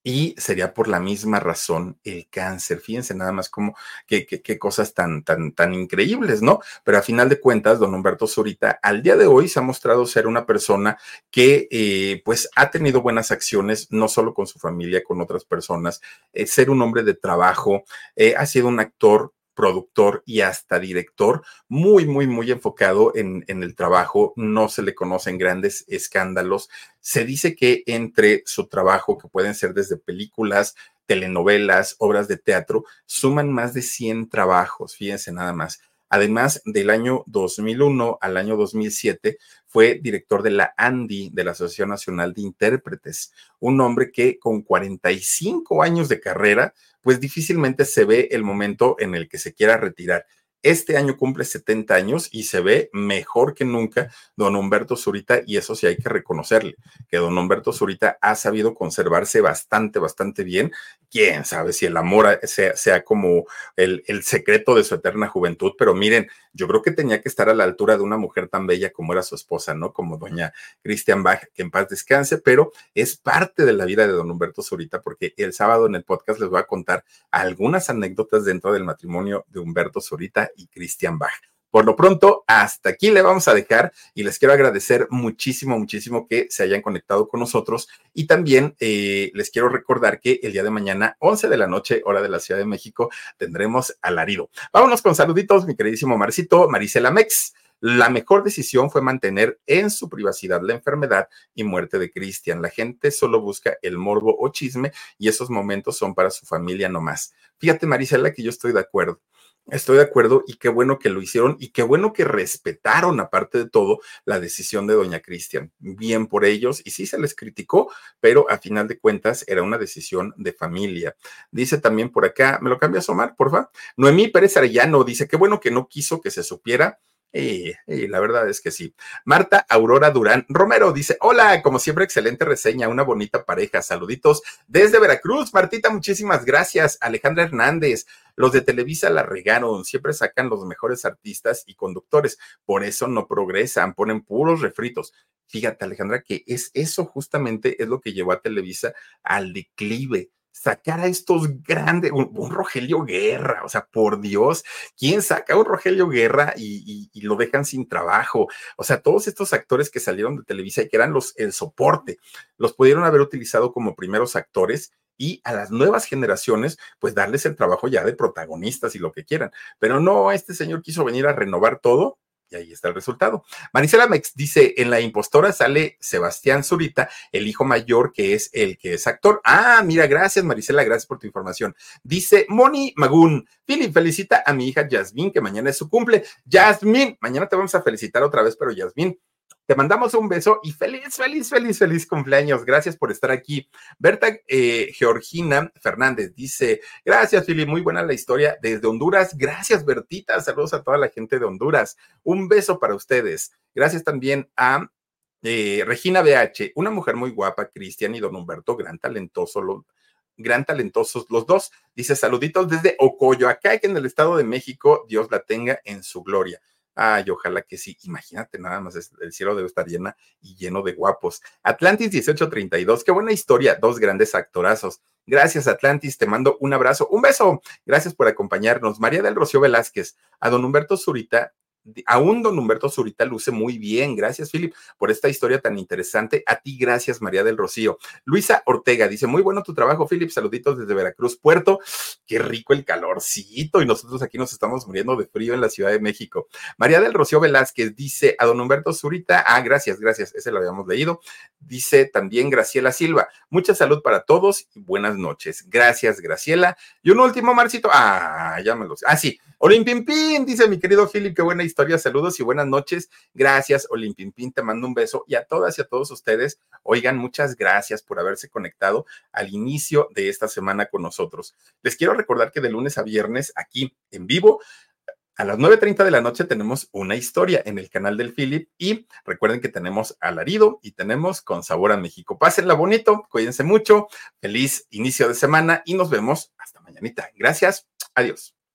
y sería por la misma razón el cáncer. Fíjense nada más como qué, qué, cosas tan, tan, tan increíbles, ¿no? Pero a final de cuentas, don Humberto Zurita al día de hoy se ha mostrado ser una persona que eh, pues ha tenido buenas acciones, no solo con su familia, con otras personas, eh, ser un hombre de trabajo, eh, ha sido un actor productor y hasta director, muy, muy, muy enfocado en, en, el trabajo, no se le conocen grandes escándalos. Se dice que entre su trabajo, que pueden ser desde películas, telenovelas, obras de teatro, suman más de 100 trabajos, fíjense nada más. Además, del año 2001 al año 2007 fue director de la ANDI, de la Asociación Nacional de Intérpretes, un hombre que con 45 años de carrera, pues difícilmente se ve el momento en el que se quiera retirar. Este año cumple 70 años y se ve mejor que nunca don Humberto Zurita y eso sí hay que reconocerle, que don Humberto Zurita ha sabido conservarse bastante, bastante bien. Quién sabe si el amor sea, como el, el secreto de su eterna juventud, pero miren, yo creo que tenía que estar a la altura de una mujer tan bella como era su esposa, ¿no? Como doña Christian Bach, que en paz descanse, pero es parte de la vida de don Humberto Zurita, porque el sábado en el podcast les voy a contar algunas anécdotas dentro del matrimonio de Humberto Zurita y Christian Bach. Por lo pronto, hasta aquí le vamos a dejar y les quiero agradecer muchísimo, muchísimo que se hayan conectado con nosotros y también eh, les quiero recordar que el día de mañana, 11 de la noche, hora de la Ciudad de México, tendremos alarido. Vámonos con saluditos, mi queridísimo Marcito, Marisela Mex. La mejor decisión fue mantener en su privacidad la enfermedad y muerte de Cristian. La gente solo busca el morbo o chisme y esos momentos son para su familia nomás. Fíjate, Marisela, que yo estoy de acuerdo. Estoy de acuerdo y qué bueno que lo hicieron y qué bueno que respetaron, aparte de todo, la decisión de doña Cristian. Bien por ellos y sí se les criticó, pero a final de cuentas era una decisión de familia. Dice también por acá, ¿me lo cambias, Omar, porfa? Noemí Pérez Arellano dice, qué bueno que no quiso que se supiera y, la verdad es que sí. Marta Aurora Durán Romero dice: Hola, como siempre, excelente reseña, una bonita pareja. Saluditos desde Veracruz. Martita, muchísimas gracias. Alejandra Hernández, los de Televisa la regaron, siempre sacan los mejores artistas y conductores, por eso no progresan, ponen puros refritos. Fíjate, Alejandra, que es eso justamente es lo que llevó a Televisa al declive sacar a estos grandes, un, Rogelio Guerra, o sea, por Dios, ¿quién saca a un Rogelio Guerra y, lo dejan sin trabajo? O sea, todos estos actores que salieron de Televisa y que eran los, el soporte, los pudieron haber utilizado como primeros actores y a las nuevas generaciones, pues darles el trabajo ya de protagonistas y lo que quieran. Pero no, este señor quiso venir a renovar todo y ahí está el resultado. Marisela Mex dice, en la impostora sale Sebastián Zurita, el hijo mayor que es el que es actor. Ah, mira, gracias Marisela, gracias por tu información. Dice Moni Magún, Philip, felicita a mi hija Yasmín, que mañana es su cumple. Yasmín, mañana te vamos a felicitar otra vez, pero Yasmín, te mandamos un beso y feliz, feliz, feliz, feliz cumpleaños. Gracias por estar aquí. Berta eh, Georgina Fernández dice, gracias, Fili, muy buena la historia desde Honduras. Gracias, Bertita. Saludos a toda la gente de Honduras. Un beso para ustedes. Gracias también a Eh, Regina BH, una mujer muy guapa, Cristian y don Humberto, gran talentoso, gran talentosos los dos. Dice saluditos desde Ocoyoacá, que en el Estado de México, Dios la tenga en su gloria. Ay, ojalá que sí. Imagínate nada más, el cielo debe estar llena y lleno de guapos. Atlantis 1832, qué buena historia, dos grandes actorazos. Gracias, Atlantis, te mando un abrazo, un beso. Gracias por acompañarnos. María del Rocío Velázquez, a don Humberto Zurita, aún don Humberto Zurita luce muy bien. Gracias, Philip, por esta historia tan interesante. A ti, gracias, María del Rocío. Luisa Ortega dice, muy bueno tu trabajo, Philip. Saluditos desde Veracruz, Puerto. Qué rico el calorcito. Y nosotros aquí nos estamos muriendo de frío en la Ciudad de México. María del Rocío Velázquez dice, a don Humberto Zurita, ah, gracias, gracias, ese lo habíamos leído. Dice también Graciela Silva, mucha salud para todos y buenas noches. Gracias, Graciela. Y un último, Marcito. Ah, ya me lo sé. Ah, sí. Dice mi querido Philip, qué buena historia. Saludos y buenas noches. Gracias, Olimpimpín, te mando un beso. Y a todas y a todos ustedes, oigan, muchas gracias por haberse conectado al inicio de esta semana con nosotros. Les quiero recordar que de lunes a viernes, aquí en vivo, a las 9.30 de la noche tenemos una historia en el canal del Philip y recuerden que tenemos alarido y tenemos con sabor a México. Pásenla bonito, cuídense mucho, feliz inicio de semana y nos vemos hasta mañanita. Gracias, adiós.